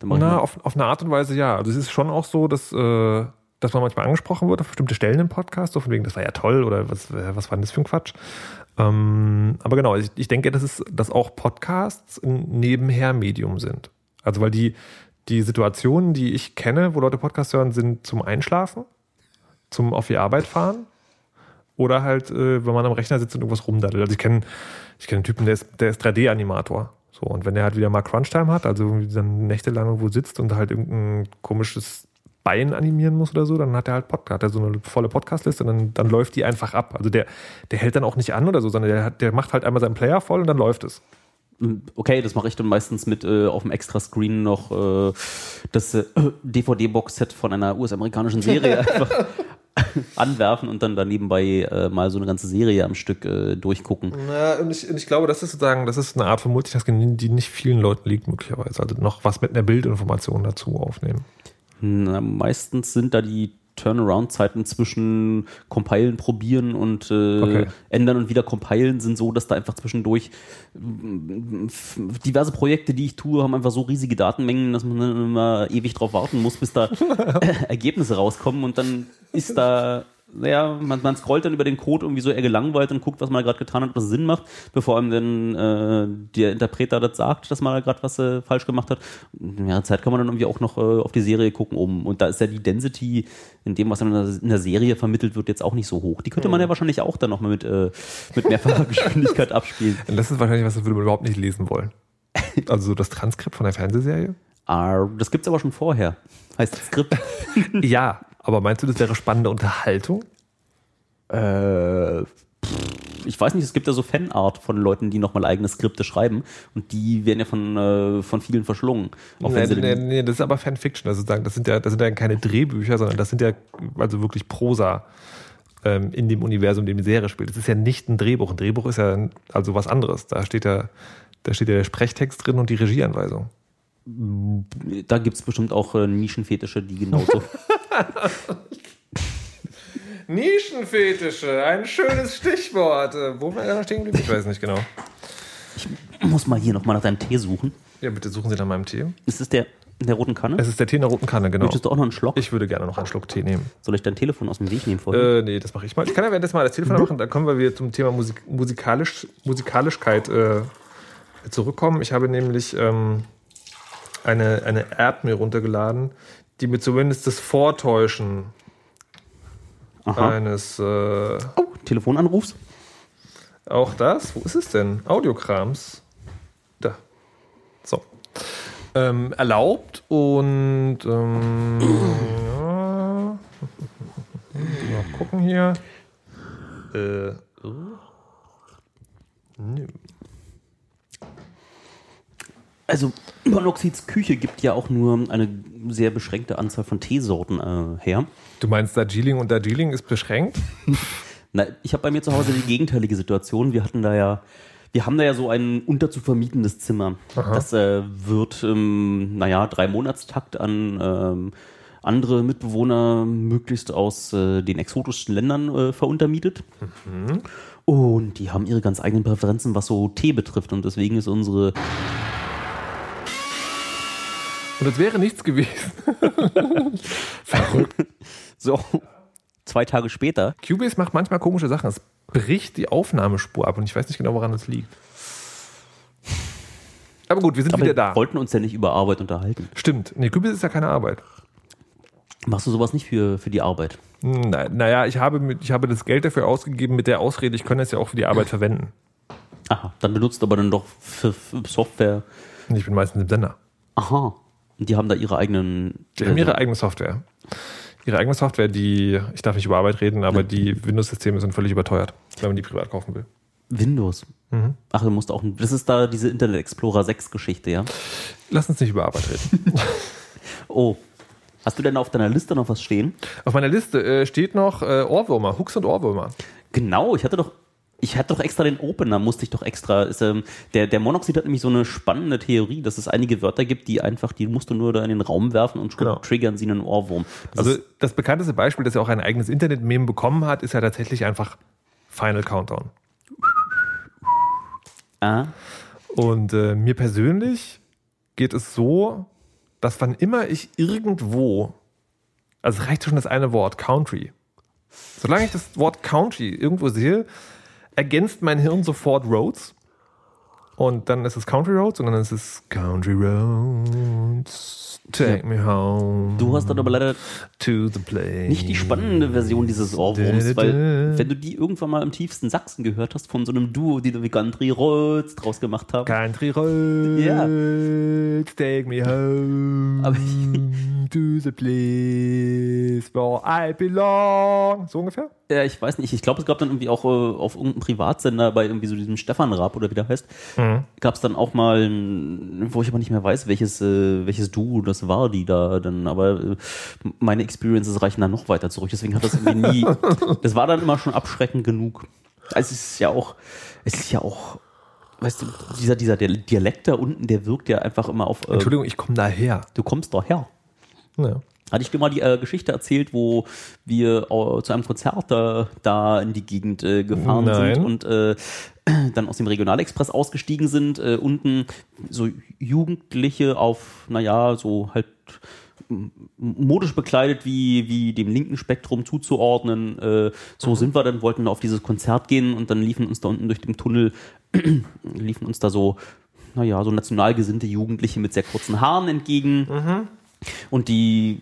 dann Na, auf, auf eine Art und Weise ja. Also es ist schon auch so, dass, äh, dass man manchmal angesprochen wird auf bestimmte Stellen im Podcast, so von wegen, das war ja toll oder was, was war denn das für ein Quatsch. Ähm, aber genau, ich, ich denke, dass, es, dass auch Podcasts ein Nebenher-Medium sind. Also weil die, die Situationen, die ich kenne, wo Leute Podcasts hören, sind zum Einschlafen, zum auf die Arbeit fahren oder halt, äh, wenn man am Rechner sitzt und irgendwas rumdaddelt. Also ich kenne ich kenn einen Typen, der ist, der ist 3D-Animator. So, und wenn er halt wieder mal Crunch-Time hat, also dann nächtelang irgendwo sitzt und halt irgendein komisches Bein animieren muss oder so, dann hat er halt Podcast, hat er so eine volle Podcast-Liste und dann, dann läuft die einfach ab. Also der, der hält dann auch nicht an oder so, sondern der, hat, der macht halt einmal seinen Player voll und dann läuft es. Okay, das mache ich dann meistens mit äh, auf dem Extra-Screen noch äh, das äh, DVD-Box-Set von einer US-amerikanischen Serie einfach anwerfen und dann da nebenbei äh, mal so eine ganze Serie am Stück äh, durchgucken. Ja, und ich, und ich glaube, das ist sozusagen, das ist eine Art von Multitasking, die nicht vielen Leuten liegt, möglicherweise. Also noch was mit einer Bildinformation dazu aufnehmen. Na, meistens sind da die Turnaround-Zeiten zwischen Compilen, probieren und äh, Okay. ändern und wieder compilen sind so, dass da einfach zwischendurch diverse Projekte, die ich tue, haben einfach so riesige Datenmengen, dass man dann immer ewig drauf warten muss, bis da Ergebnisse rauskommen und dann ist da naja, man, man scrollt dann über den Code irgendwie so eher gelangweilt und guckt, was man gerade getan hat, was Sinn macht, bevor einem dann äh, der Interpreter das sagt, dass man da gerade was äh, falsch gemacht hat. In der Zeit kann man dann irgendwie auch noch äh, auf die Serie gucken um. Und da ist ja die Density in dem, was dann in der, Serie vermittelt wird, jetzt auch nicht so hoch. Die könnte man ja wahrscheinlich auch dann nochmal mit, äh, mit mehrfacher Geschwindigkeit abspielen. Das ist wahrscheinlich was, das würde man überhaupt nicht lesen wollen. Also das Transkript von der Fernsehserie? Ah, das gibt's aber schon vorher. Heißt Skript. Ja, aber meinst du, das wäre spannende Unterhaltung? Äh, ich weiß nicht, es gibt ja so Fanart von Leuten, die nochmal eigene Skripte schreiben und die werden ja von, äh, von vielen verschlungen. Auch Nee, nee, nee, das ist aber Fanfiction. Also sagen, das sind ja, das sind ja keine Drehbücher, sondern das sind ja also wirklich Prosa ähm, in dem Universum, in dem die Serie spielt. Das ist ja nicht ein Drehbuch. Ein Drehbuch ist ja also was anderes. Da steht ja, da steht ja der Sprechtext drin und die Regieanweisung. Da gibt es bestimmt auch äh, Nischenfetische, die genauso. Nischenfetische, ein schönes Stichwort. Äh, Wo war er stehen geblieben? Ich weiß nicht genau. ich muss mal hier nochmal nach deinem Tee suchen. Ja, bitte suchen Sie nach meinem Tee. Ist es der in der roten Kanne? Es ist der Tee in der roten Kanne, genau. Möchtest du auch noch einen Schluck? Ich würde gerne noch einen Schluck Tee nehmen. Soll ich dein Telefon aus dem Weg nehmen vorhin? Äh, nee, das mache ich mal. Ich kann ja währenddessen mal das Telefon machen, dann kommen wir wieder zum Thema Musik Musikalisch Musikalischkeit äh, zurückkommen. Ich habe nämlich ähm, eine, eine App mir runtergeladen, die mir zumindest das Vortäuschen Aha. eines, äh, Oh, Telefonanrufs? auch das, wo ist es denn? Audiokrams. Da. So. Ähm, erlaubt und ähm, ja. mal gucken hier. Äh, oh. Nö. Also, Monoxids Küche gibt ja auch nur eine sehr beschränkte Anzahl von Teesorten äh, her. Du meinst, Darjeeling und Darjeeling ist beschränkt? Na, ich habe bei mir zu Hause die gegenteilige Situation. Wir hatten da ja, wir haben da ja so ein unterzuvermietendes Zimmer. Das äh, wird, ähm, naja, drei Monatstakt an ähm, andere Mitbewohner möglichst aus äh, den exotischsten Ländern äh, veruntermietet. Und die haben ihre ganz eigenen Präferenzen, was so Tee betrifft. Und deswegen ist unsere Und es wäre nichts gewesen. Verrückt. so zwei Tage später Cubase macht manchmal komische Sachen. Es bricht die Aufnahmespur ab und ich weiß nicht genau, woran es liegt. Aber gut, wir sind Aber wieder wir da. wollten uns ja nicht über Arbeit unterhalten. Stimmt. Nee, Cubase ist ja keine Arbeit. Machst du sowas nicht für, für die Arbeit? Na, naja, ich habe, mit, ich habe das Geld dafür ausgegeben mit der Ausrede, ich kann es ja auch für die Arbeit verwenden. Aha, dann benutzt du aber dann doch für, für Software. Ich bin meistens im Sender. Aha. Und die haben da ihre eigenen. Die haben ihre eigene Software. Ihre eigene Software, die, ich darf nicht über Arbeit reden, aber die Windows-Systeme sind völlig überteuert, wenn man die privat kaufen will. Windows. Ach, du musst auch. Das ist da diese Internet Explorer 6 Geschichte, ja? Lass uns nicht über Arbeit reden. Oh. Hast du denn auf deiner Liste noch was stehen? Auf meiner Liste äh, steht noch äh, Ohrwürmer, Hooks und Ohrwürmer. Genau, ich hatte doch. Ich hatte doch extra den Opener, musste ich doch extra. Ist, ähm, der, der Monoxid hat nämlich so eine spannende Theorie, dass es einige Wörter gibt, die einfach, die musst du nur da in den Raum werfen und Genau. triggern sie einen Ohrwurm. Das Also das bekannteste Beispiel, das ja auch ein eigenes Internet-Meme bekommen hat, ist ja tatsächlich einfach Final Countdown. ah, Und äh, mir persönlich geht es so, dass wann immer ich irgendwo, also es reicht schon das eine Wort, Country. Solange ich das Wort Country irgendwo sehe, ergänzt mein Hirn sofort Roads. Und dann ist es Country Roads und dann ist es Country Roads, take me home du hast dann aber leider to the place. nicht die spannende Version dieses Ohrwurms, weil wenn du die irgendwann mal im tiefsten Sachsen gehört hast von so einem Duo, die da wie Country Roads draus gemacht haben. Country Roads, Ja. take me home Aber to the place where I belong. So ungefähr? Ja, ich weiß nicht. Ich glaube, es gab dann irgendwie auch äh, auf irgendeinem Privatsender bei irgendwie so diesem Stefan Raab oder wie der heißt, gab es dann auch mal, wo ich aber nicht mehr weiß, welches, äh, welches Duo das war, die da dann, aber äh, meine Experiences reichen dann noch weiter zurück. Deswegen hat das irgendwie nie, das war dann immer schon abschreckend genug. Also es ist ja auch, es ist ja auch, weißt du, dieser, dieser Dialekt da unten, der wirkt ja einfach immer auf, äh, Entschuldigung, ich komme daher. du kommst doch her. Ja. Hatte ich dir mal die äh, Geschichte erzählt, wo wir äh, zu einem Konzert da, da in die Gegend äh, gefahren Nein. sind und äh, dann aus dem Regionalexpress ausgestiegen sind, äh, unten so Jugendliche auf, naja, so halt modisch bekleidet wie, wie dem linken Spektrum zuzuordnen. Äh, so sind wir dann, wollten auf dieses Konzert gehen und dann liefen uns da unten durch den Tunnel, liefen uns da so, naja, so national gesinnte Jugendliche mit sehr kurzen Haaren entgegen. Und die,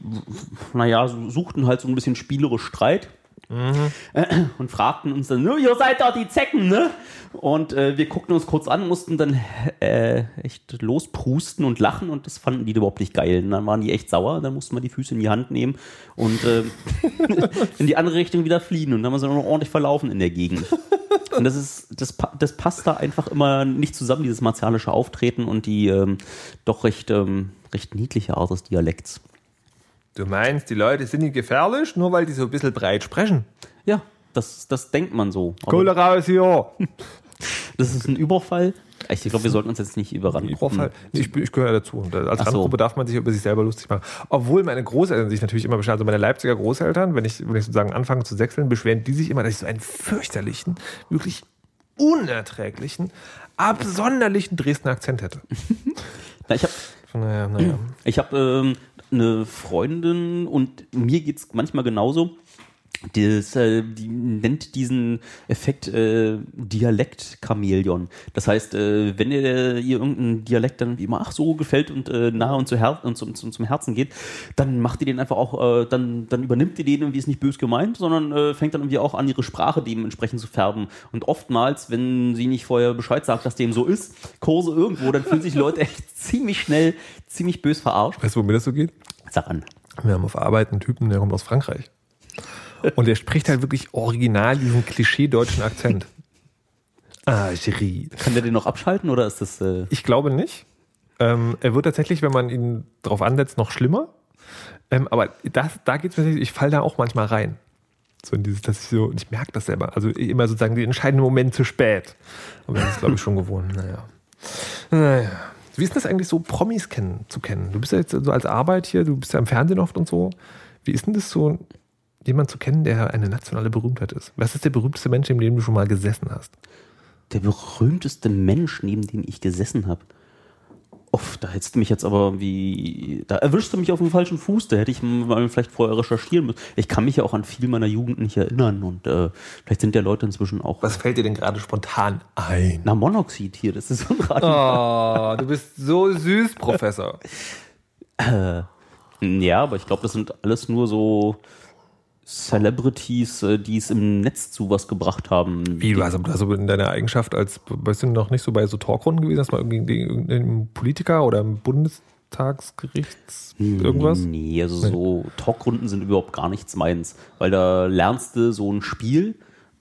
naja, suchten halt so ein bisschen spielerisch Streit. Und fragten uns dann, "Nö, ihr seid doch die Zecken, ne? Und äh, wir guckten uns kurz an, mussten dann äh, echt losprusten und lachen und das fanden die überhaupt nicht geil. Und dann waren die echt sauer, dann mussten wir die Füße in die Hand nehmen und äh, in die andere Richtung wieder fliehen und dann haben wir uns noch ordentlich verlaufen in der Gegend. Und das ist, das, das passt da einfach immer nicht zusammen, dieses martialische Auftreten und die ähm, doch recht, ähm, recht niedliche Art des Dialekts. Du meinst, die Leute sind nicht gefährlich, nur weil die so ein bisschen breit sprechen? Ja, das, das denkt man so. Kohle raus hier! das ist ein Überfall. Ich glaube, wir sollten uns jetzt nicht überrannen. Ich, halt, ich, ich gehöre dazu. Und als Ach so. Randgruppe darf man sich über sich selber lustig machen. Obwohl meine Großeltern sich natürlich immer beschweren. Also meine Leipziger Großeltern, wenn ich, wenn ich sozusagen anfange zu sechseln, beschweren die sich immer, dass ich so einen fürchterlichen, wirklich unerträglichen, absonderlichen Dresdner Akzent hätte. Na, ich habe Naja, naja. ich hab, ähm, eine Freundin und mir geht's manchmal genauso. Das, äh, die nennt diesen Effekt äh, Dialekt-Chamäleon. Das heißt, äh, wenn ihr, ihr irgendein Dialekt dann wie immer ach so gefällt und äh, nah und, zu Her und zum, zum, zum Herzen geht, dann macht ihr den einfach auch, äh, dann, dann übernimmt ihr den irgendwie ist nicht bös gemeint, sondern äh, fängt dann irgendwie auch an, ihre Sprache dementsprechend zu färben. Und oftmals, wenn sie nicht vorher Bescheid sagt, dass dem so ist, Kurse irgendwo, dann fühlen sich Leute echt ziemlich schnell, ziemlich bös verarscht. Weißt du, womit das so geht? Sag an. Wir haben auf Arbeit einen Typen, der kommt aus Frankreich. Und der spricht halt wirklich original diesen Klischee-deutschen Akzent. Ah, Chérie. Kann der den noch abschalten oder ist das. Äh Ich glaube nicht. Ähm, er wird tatsächlich, wenn man ihn drauf ansetzt, noch schlimmer. Ähm, aber das, da geht es mir tatsächlich, ich falle da auch manchmal rein. So in dieses, dass ich so, ich merke das selber. Also immer sozusagen den entscheidenden Moment zu spät. Aber das ist, glaube ich, schon gewohnt. Naja. Naja. Wie ist das eigentlich so, Promis kennen, zu kennen? Du bist ja jetzt so als Arbeit hier, du bist ja im Fernsehen oft und so. Wie ist denn das so, jemand zu kennen, der eine nationale Berühmtheit ist? Was ist der berühmteste Mensch, neben dem du schon mal gesessen hast? der berühmteste Mensch, neben dem ich gesessen habe. Uff, da hättest du mich jetzt aber wie. Da erwischst du mich auf dem falschen Fuß. Da hätte ich mal vielleicht vorher recherchieren müssen. Ich kann mich ja auch an viel meiner Jugend nicht erinnern und äh, vielleicht sind ja Leute inzwischen auch. Was fällt dir denn gerade spontan ein? Na, Monoxid hier, das ist so ein Radio. Oh, du bist so süß, Professor. Ja, aber ich glaube, das sind alles nur so Celebrities, äh, die es im Netz zu was gebracht haben. Wie, du hast also in deiner Eigenschaft als, bist du noch nicht so bei so Talkrunden gewesen, dass mal irgendwie irgendein Politiker oder im Bundestagsgerichts irgendwas? Nee, also so Talkrunden sind überhaupt gar nichts meins, weil da lernst du so ein Spiel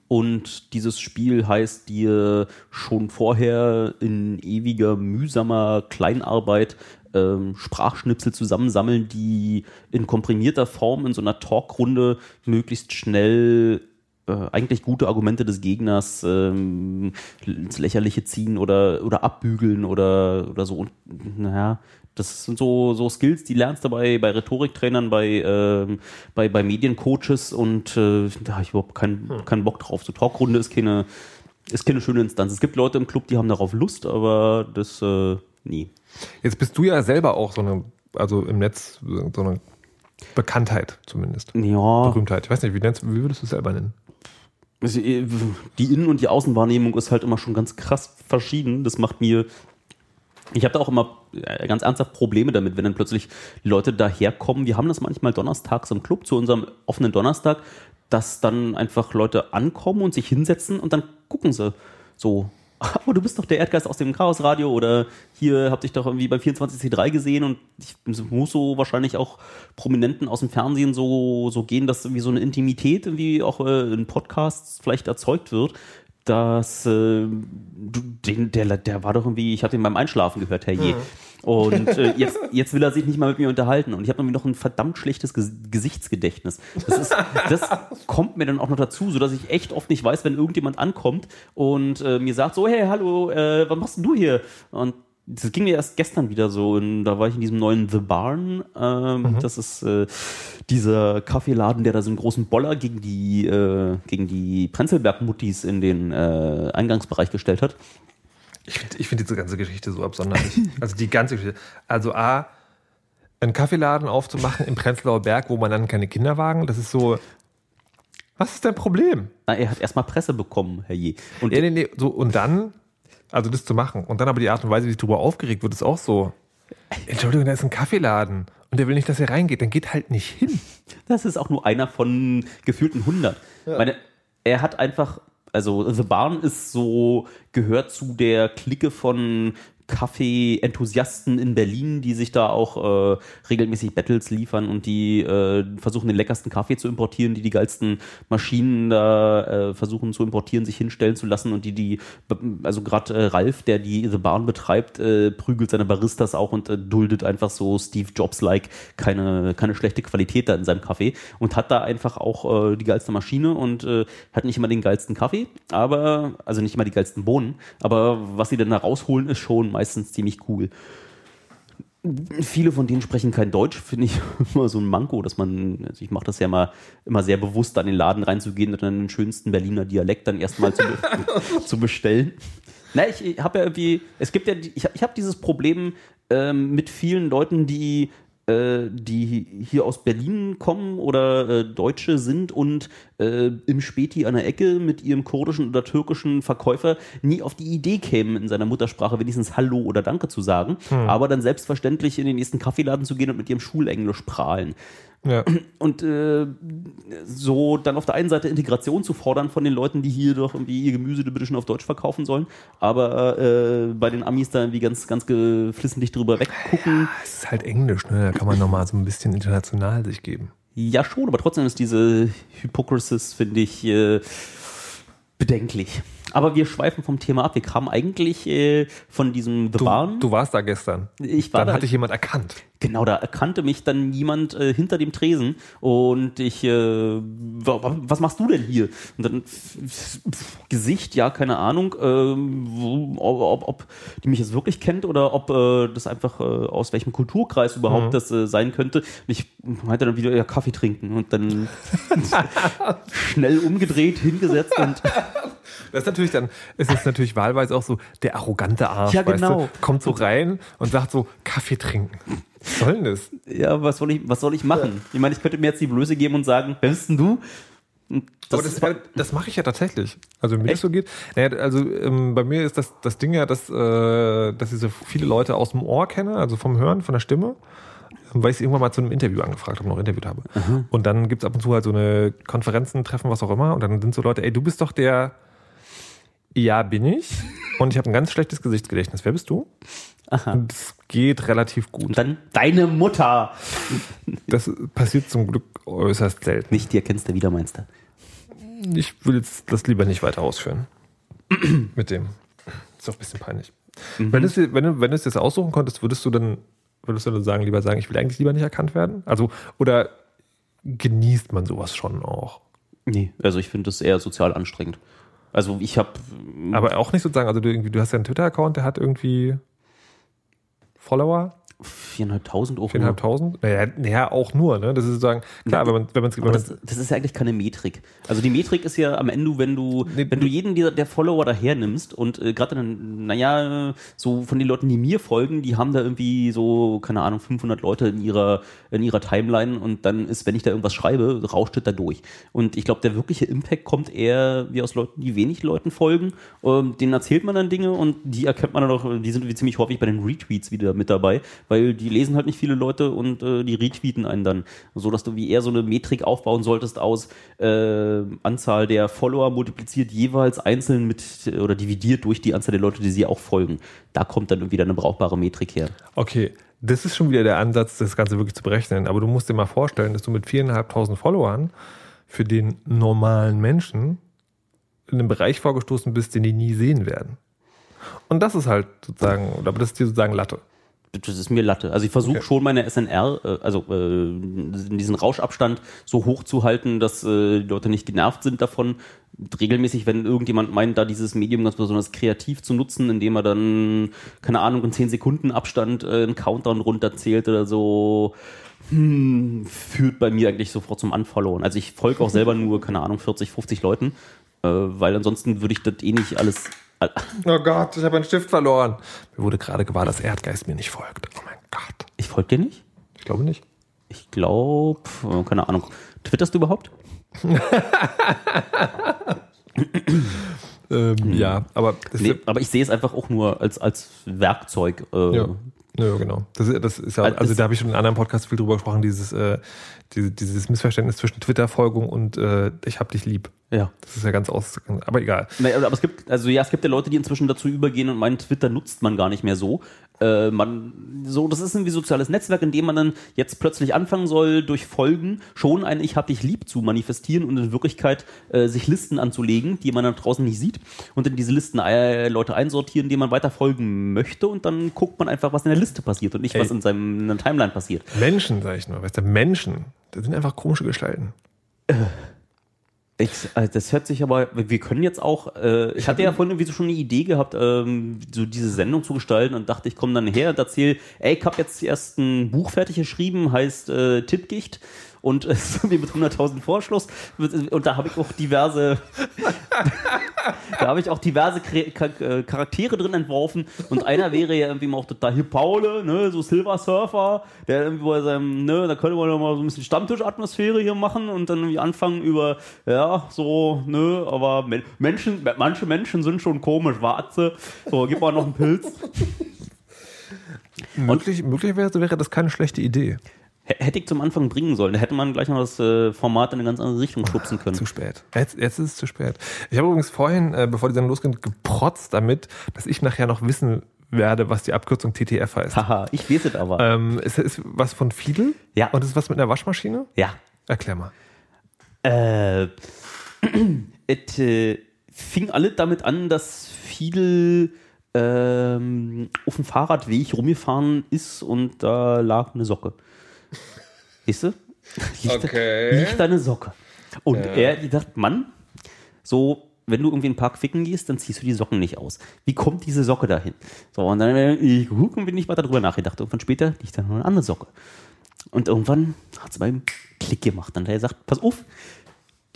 und dieses Spiel heißt dir schon vorher in ewiger mühsamer Kleinarbeit ähm, Sprachschnipsel zusammensammeln, die in komprimierter Form in so einer Talkrunde möglichst schnell äh, eigentlich gute Argumente des Gegners ähm, ins Lächerliche ziehen oder, oder abbügeln oder, oder so. Und, naja, das sind so, so Skills, die lernst du bei, bei Rhetoriktrainern, bei, ähm, bei, bei Mediencoaches und äh, da habe ich überhaupt keinen, keinen Bock drauf. So Talkrunde ist keine, ist keine schöne Instanz. Es gibt Leute im Club, die haben darauf Lust, aber das äh, nie. Jetzt bist du ja selber auch so eine, also im Netz so eine Bekanntheit zumindest. Ja, Berühmtheit. Ich weiß nicht, wie, nennst, wie würdest du es selber nennen? Also, äh, die Innen- und die Außenwahrnehmung ist halt immer schon ganz krass verschieden. Das macht mir. Ich habe da auch immer äh, ganz ernsthaft Probleme damit, wenn dann plötzlich Leute daherkommen. Wir haben das manchmal donnerstags im Club zu unserem offenen Donnerstag, dass dann einfach Leute ankommen und sich hinsetzen und dann gucken sie so. Aber du bist doch der Erdgeist aus dem Chaosradio oder hier habt ich doch irgendwie beim 24C3 gesehen und ich muss so wahrscheinlich auch Prominenten aus dem Fernsehen so, so gehen, dass irgendwie so eine Intimität irgendwie auch äh, in Podcasts vielleicht erzeugt wird, dass äh, du, den, der, der war doch irgendwie, ich habe den beim Einschlafen gehört, Herr Je. Und äh, jetzt, jetzt will er sich nicht mal mit mir unterhalten. Und ich habe noch ein verdammt schlechtes Ges Gesichtsgedächtnis. Das, ist, das kommt mir dann auch noch dazu, sodass ich echt oft nicht weiß, wenn irgendjemand ankommt und äh, mir sagt so, hey, hallo, äh, was machst denn du hier? Und das ging mir erst gestern wieder so. Und da war ich in diesem neuen The Barn. Ähm, Das ist äh, dieser Kaffeeladen, der da so einen großen Boller gegen die, äh, gegen die Prenzlberg-Muttis in den äh, Eingangsbereich gestellt hat. Ich finde ich find diese ganze Geschichte so absonderlich. also die ganze Geschichte. Also A, einen Kaffeeladen aufzumachen im Prenzlauer Berg, wo man dann keine Kinderwagen, das ist so. Was ist dein Problem? Na, er hat erstmal Presse bekommen, Herr Je. Und Nee, nee, nee. So, und dann, also das zu machen. Und dann aber die Art und Weise, wie darüber aufgeregt wird, ist auch so. Entschuldigung, da ist ein Kaffeeladen. Und der will nicht, dass er reingeht. Dann geht halt nicht hin. Das ist auch nur einer von gefühlten 100. Meine, er hat einfach, also The Barn ist so, gehört zu der Clique von Kaffee-Enthusiasten in Berlin, die sich da auch äh, regelmäßig Battles liefern und die äh, versuchen, den leckersten Kaffee zu importieren, die die geilsten Maschinen da äh, versuchen zu importieren, sich hinstellen zu lassen und die, die, also gerade äh, Ralf, der die The Barn betreibt, äh, prügelt seine Baristas auch und äh, duldet einfach so Steve Jobs-like keine, keine schlechte Qualität da in seinem Kaffee und hat da einfach auch die geilste Maschine und hat nicht immer den geilsten Kaffee, aber, also nicht immer die geilsten Bohnen, aber was sie denn da rausholen, ist schon meistens ziemlich cool. Viele von denen sprechen kein Deutsch, finde ich immer so ein Manko, dass man, also ich mache das ja mal immer sehr bewusst, an den Laden reinzugehen und dann den schönsten Berliner Dialekt dann erstmal zu, zu bestellen. Na, ich, ich habe ja irgendwie, es gibt ja, ich, ich habe dieses Problem ähm, mit vielen Leuten, die die hier aus Berlin kommen oder äh, Deutsche sind und äh, im Späti an der Ecke mit ihrem kurdischen oder türkischen Verkäufer nie auf die Idee kämen, in seiner Muttersprache wenigstens Hallo oder Danke zu sagen, hm. aber dann selbstverständlich in den nächsten Kaffeeladen zu gehen und mit ihrem Schulenglisch prahlen. Ja. Und äh, so dann auf der einen Seite Integration zu fordern von den Leuten, die hier doch irgendwie ihr Gemüse bitte schon auf Deutsch verkaufen sollen, aber äh, bei den Amis da irgendwie ganz, ganz geflissentlich drüber weggucken. Ja, es ist halt Englisch, ne? Da kann man nochmal so ein bisschen international sich geben. Ja, schon, aber trotzdem ist diese Hypocrisis, finde ich, äh, bedenklich. Aber wir schweifen vom Thema ab. Wir kamen eigentlich äh, von diesem The du, Barn. Du warst da gestern. Ich war dann da. hatte ich jemand erkannt. Genau, da erkannte mich dann jemand äh, hinter dem Tresen und ich, äh, was machst du denn hier? Und dann Gesicht, ja, keine Ahnung, äh, ob, ob, die mich jetzt wirklich kennt oder ob äh, das einfach äh, aus welchem Kulturkreis überhaupt mhm. das äh, sein könnte. Und ich meinte dann wieder ja, Kaffee trinken und dann schnell umgedreht, hingesetzt und das ist natürlich dann, ist es natürlich wahlweise auch so der arrogante Arsch, ja, genau. weißt du, kommt so rein und sagt so, Kaffee trinken. Was soll denn das? Ja, was soll ich, was soll ich machen? Ich meine, ich könnte mir jetzt die Blöße geben und sagen, wer bist denn du? Das, das, das mache ich ja tatsächlich. Also wenn mir das so geht. Naja, also ähm, bei mir ist das, das Ding ja, dass, äh, dass ich so viele Leute aus dem Ohr kenne, also vom Hören, von der Stimme weil ich sie irgendwann mal zu einem Interview angefragt habe, noch interviewt habe. Mhm. Und dann gibt es ab und zu halt so eine Konferenzen, Treffen, was auch immer. Und dann sind so Leute, ey, du bist doch der, ja, bin ich. Und ich habe ein ganz schlechtes Gesichtsgedächtnis. Wer bist du? Aha. Und es geht relativ gut. Und dann deine Mutter. Das passiert zum Glück äußerst selten. Nicht dir kennst du wieder, meinst du? Ich will jetzt das lieber nicht weiter ausführen. Mit dem. Ist doch ein bisschen peinlich. Mhm. Wenn, du, wenn, du, wenn du es jetzt aussuchen konntest, würdest du dann, würdest du dann sagen, lieber sagen, ich will eigentlich lieber nicht erkannt werden? Also, oder genießt man sowas schon auch? Nee, also ich finde das eher sozial anstrengend. Also ich habe. Aber auch nicht sozusagen, also du, irgendwie, du hast ja einen Twitter-Account, der hat irgendwie Follower. 4.500 Euro. 4.500? Naja, naja, auch nur, ne? Das ist sozusagen, klar, wenn man, wenn man, wenn das, das, ist ja eigentlich keine Metrik. Also die Metrik ist ja am Ende, wenn du, nee, wenn du jeden der, der Follower daher nimmst und äh, gerade dann, naja, so von den Leuten, die mir folgen, die haben da irgendwie so, keine Ahnung, 500 Leute in ihrer, in ihrer Timeline und dann ist, wenn ich da irgendwas schreibe, rauscht es da durch. Und ich glaube, der wirkliche Impact kommt eher wie aus Leuten, die wenig Leuten folgen. Ähm, denen erzählt man dann Dinge und die erkennt man dann auch, die sind wie ziemlich häufig bei den Retweets wieder mit dabei, weil die lesen halt nicht viele Leute und äh, die retweeten einen dann. So dass du wie eher so eine Metrik aufbauen solltest aus äh, Anzahl der Follower multipliziert jeweils einzeln mit oder dividiert durch die Anzahl der Leute, die sie auch folgen. Da kommt dann wieder eine brauchbare Metrik her. Okay, das ist schon wieder der Ansatz, das Ganze wirklich zu berechnen. Aber du musst dir mal vorstellen, dass du mit viereinhalbtausend Followern für den normalen Menschen in einem Bereich vorgestoßen bist, den die nie sehen werden. Und das ist halt sozusagen, oder das ist dir sozusagen Latte das ist mir Latte. Also ich versuche okay. schon meine SNR, äh, also äh, diesen Rauschabstand so hoch zu halten, dass äh, die Leute nicht genervt sind davon. Regelmäßig, wenn irgendjemand meint, da dieses Medium ganz besonders kreativ zu nutzen, indem er dann, keine Ahnung, in 10 Sekunden Abstand äh, einen Countdown runterzählt oder so, hm, führt bei mir eigentlich sofort zum Unfollowen. Also ich folge auch selber nur, keine Ahnung, 40, 50 Leuten, äh, weil ansonsten würde ich das eh nicht alles Oh Gott, ich habe einen Stift verloren. Mir wurde gerade gewahr, dass Erdgeist mir nicht folgt. Oh mein Gott. Ich folge dir nicht? Ich glaube nicht. Ich glaube, äh, keine Ahnung. Twitterst du überhaupt? ähm, ja, aber, nee, aber ich sehe es einfach auch nur als, als Werkzeug. Äh, ja. Ja, genau. Das, das ist ja, also, also da habe ich schon in einem anderen Podcast viel drüber gesprochen, dieses, äh, dieses, dieses Missverständnis zwischen Twitter-Folgung und äh, ich hab dich lieb. Ja. Das ist ja ganz aus. Aber egal. Aber es gibt, also ja, es gibt ja Leute, die inzwischen dazu übergehen und meinen, Twitter nutzt man gar nicht mehr so. Äh, man, so, das ist irgendwie soziales Netzwerk, in dem man dann jetzt plötzlich anfangen soll, durch Folgen schon ein Ich hab dich lieb zu manifestieren und in Wirklichkeit äh, sich Listen anzulegen, die man dann draußen nicht sieht und in diese Listen äh, Leute einsortieren, denen man weiter folgen möchte und dann guckt man einfach, was in der Liste passiert und nicht, Ey. was in seinem in Timeline passiert. Menschen, sag ich nur. Weißt du, Menschen, das sind einfach komische Gestalten. Ich, also das hört sich aber, wir können jetzt auch, äh, ich hatte ja vorhin irgendwie so schon eine Idee gehabt, ähm, so diese Sendung zu gestalten und dachte, ich komme dann her und erzähle, ey, ich habe jetzt erst ein Buch fertig geschrieben, heißt äh, Tippgicht und ist irgendwie mit 100.000 Vorschluss und da habe ich auch diverse, da habe ich auch diverse äh, Charaktere drin entworfen und einer wäre ja irgendwie mal auch total hier Paule, ne, so Silver Surfer, der irgendwie bei seinem, ne, da könnte man ja mal so ein bisschen Stammtischatmosphäre hier machen und dann irgendwie anfangen über, ja, so, ne, aber Men Menschen, manche Menschen sind schon komisch, warte, so, gib mal noch einen Pilz. Möglich, möglicherweise wäre das keine schlechte Idee. Hätte ich zum Anfang bringen sollen, da hätte man gleich noch das äh, Format in eine ganz andere Richtung schubsen können. Zu spät. Jetzt, jetzt ist es zu spät. Ich habe übrigens vorhin, äh, bevor die Sendung losgeht, geprotzt damit, dass ich nachher noch wissen werde, was die Abkürzung TTF heißt. Haha, ich weiß es aber. ähm, es ist was von Fiedel Ja. und es ist was mit einer Waschmaschine. ja. Erklär mal. Äh, es äh, fing alle damit an, dass viel ähm, auf dem Fahrradweg rumgefahren ist und da lag eine Socke. Weißt du? Liegt, Okay. Liegt da eine Socke. Und er gedacht, Mann, so, wenn du irgendwie in den Park ficken gehst, dann ziehst du die Socken nicht aus. Wie kommt diese Socke dahin? So, und dann ich geguckt und bin nicht weiter drüber nachgedacht. Irgendwann später liegt da noch eine andere Socke. Und irgendwann hat es beim Klick gemacht. Dann hat er gesagt, pass auf,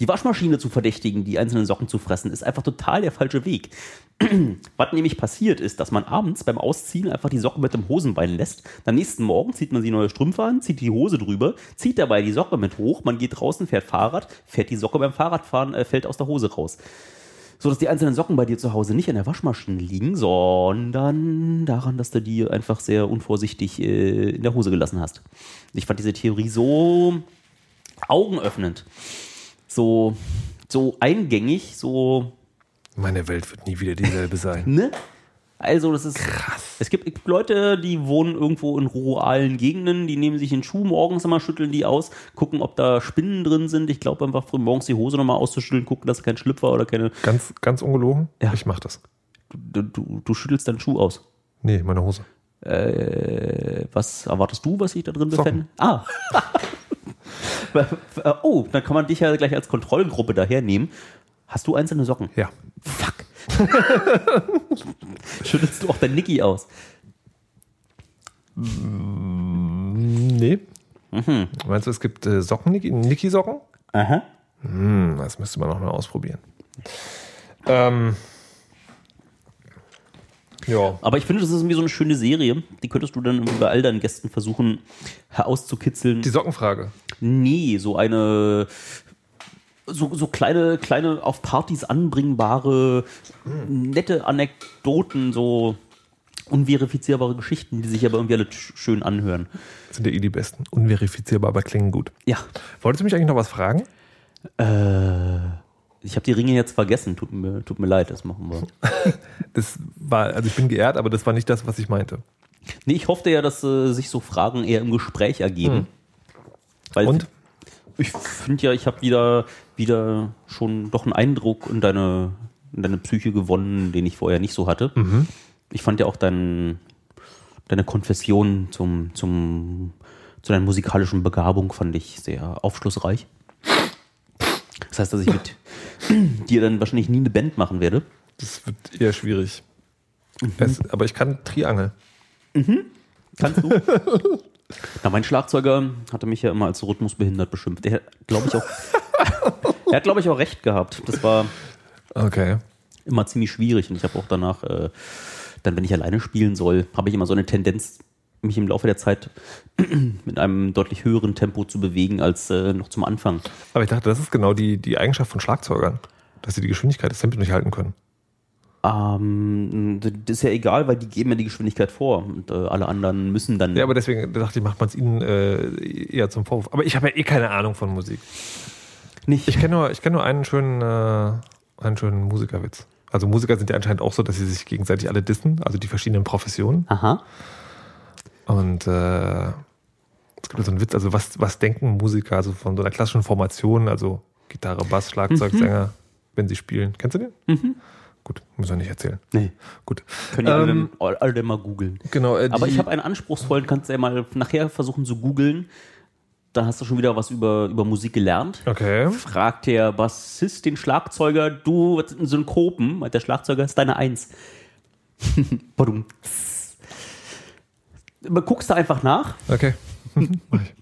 die Waschmaschine zu verdächtigen, die einzelnen Socken zu fressen, ist einfach total der falsche Weg. Was nämlich passiert ist, dass man abends beim Ausziehen einfach die Socken mit dem Hosenbein lässt. Am nächsten Morgen zieht man sie neue Strümpfe an, zieht die Hose drüber, zieht dabei die Socke mit hoch, man geht draußen, fährt Fahrrad, fährt die Socke beim Fahrradfahren, äh, fällt aus der Hose raus. So dass die einzelnen Socken bei dir zu Hause nicht in der Waschmaschine liegen, sondern daran, dass du die einfach sehr unvorsichtig äh, in der Hose gelassen hast. Ich fand diese Theorie so augenöffnend, so, so eingängig, so Meine Welt wird nie wieder dieselbe sein. Ne? Also, das ist krass. Es gibt Leute, die wohnen irgendwo in ruralen Gegenden, die nehmen sich den Schuh morgens immer, schütteln die aus, gucken, ob da Spinnen drin sind. Ich glaube, einfach morgens die Hose nochmal auszuschütteln, gucken, dass kein Schlüpfer oder keine. Ganz, ganz ungelogen? Ja. Ich mach das. Du, du, du schüttelst deinen Schuh aus. Nee, meine Hose. Äh, was erwartest du, was sich da drin befände? Ah. oh, dann kann man dich ja gleich als Kontrollgruppe dahernehmen. Hast du einzelne Socken? Ja. Fuck. Schüttelst du auch dein Niki aus? Nee. Meinst du, es gibt äh, Socken, Niki- Niki-Socken? Aha. Hm, das müsste man noch mal ausprobieren. Ähm. Ja. Aber ich finde, das ist irgendwie so eine schöne Serie. Die könntest du dann bei all deinen Gästen versuchen herauszukitzeln. Die Sockenfrage. nee, so eine so, so kleine, kleine auf Partys anbringbare, nette Anekdoten, so unverifizierbare Geschichten, die sich aber irgendwie alle sch- schön anhören. Das sind ja eh die besten. Unverifizierbar, aber klingen gut. Ja. Wolltest du mich eigentlich noch was fragen? Äh, ich habe die Ringe jetzt vergessen. Tut mir, tut mir leid, das machen wir. Das war, also ich bin geehrt, aber das war nicht das, was ich meinte. Nee, ich hoffte ja, dass äh, sich so Fragen eher im Gespräch ergeben. Weil Und? Ich finde ja, ich habe wieder, wieder schon doch einen Eindruck in deine, in deine Psyche gewonnen, den ich vorher nicht so hatte. Ich fand ja auch dein, deine Konfession zum, zum, zu deiner musikalischen Begabung fand ich sehr aufschlussreich. Das heißt, dass ich mit dir dann wahrscheinlich nie eine Band machen werde. Das wird eher schwierig. Es, aber ich kann Triangel. Kannst du? Na, mein Schlagzeuger hatte mich ja immer als rhythmusbehindert beschimpft. Der glaube ich auch. er hat, glaube ich, auch recht gehabt. Das war Okay. immer ziemlich schwierig und ich habe auch danach, äh, dann, wenn ich alleine spielen soll, habe ich immer so eine Tendenz, mich im Laufe der Zeit mit einem deutlich höheren Tempo zu bewegen als äh, noch zum Anfang. Aber ich dachte, das ist genau die, die Eigenschaft von Schlagzeugern, dass sie die Geschwindigkeit des Tempos nicht halten können. Ähm, das ist ja egal, weil die geben ja die Geschwindigkeit vor und äh, alle anderen müssen dann. Ja, aber deswegen dachte ich, macht man es ihnen äh, eher zum Vorwurf. Aber ich habe ja eh keine Ahnung von Musik. nicht. Ich kenne nur, ich kenn nur einen schönen, äh, einen schönen Musikerwitz. Also Musiker sind ja anscheinend auch so, dass sie sich gegenseitig alle dissen, also die verschiedenen Professionen. Aha. Und äh, es gibt so einen Witz, also was, was denken Musiker, also von so einer klassischen Formation, also Gitarre, Bass, Schlagzeug, Mhm. Sänger, wenn sie spielen. Kennst du den? Gut, muss ich nicht erzählen. Nee. Gut. Können Ähm, alle, alle mal googeln. Genau, äh, Aber ich habe einen anspruchsvollen, kannst du ja mal nachher versuchen zu googeln. Dann hast du schon wieder was über, über Musik gelernt. Okay. Fragt der Bassist den Schlagzeuger, du, was sind denn Synkopen? Der Schlagzeuger, ist deine Eins. Badum. Guckst du einfach nach. Okay. Ich.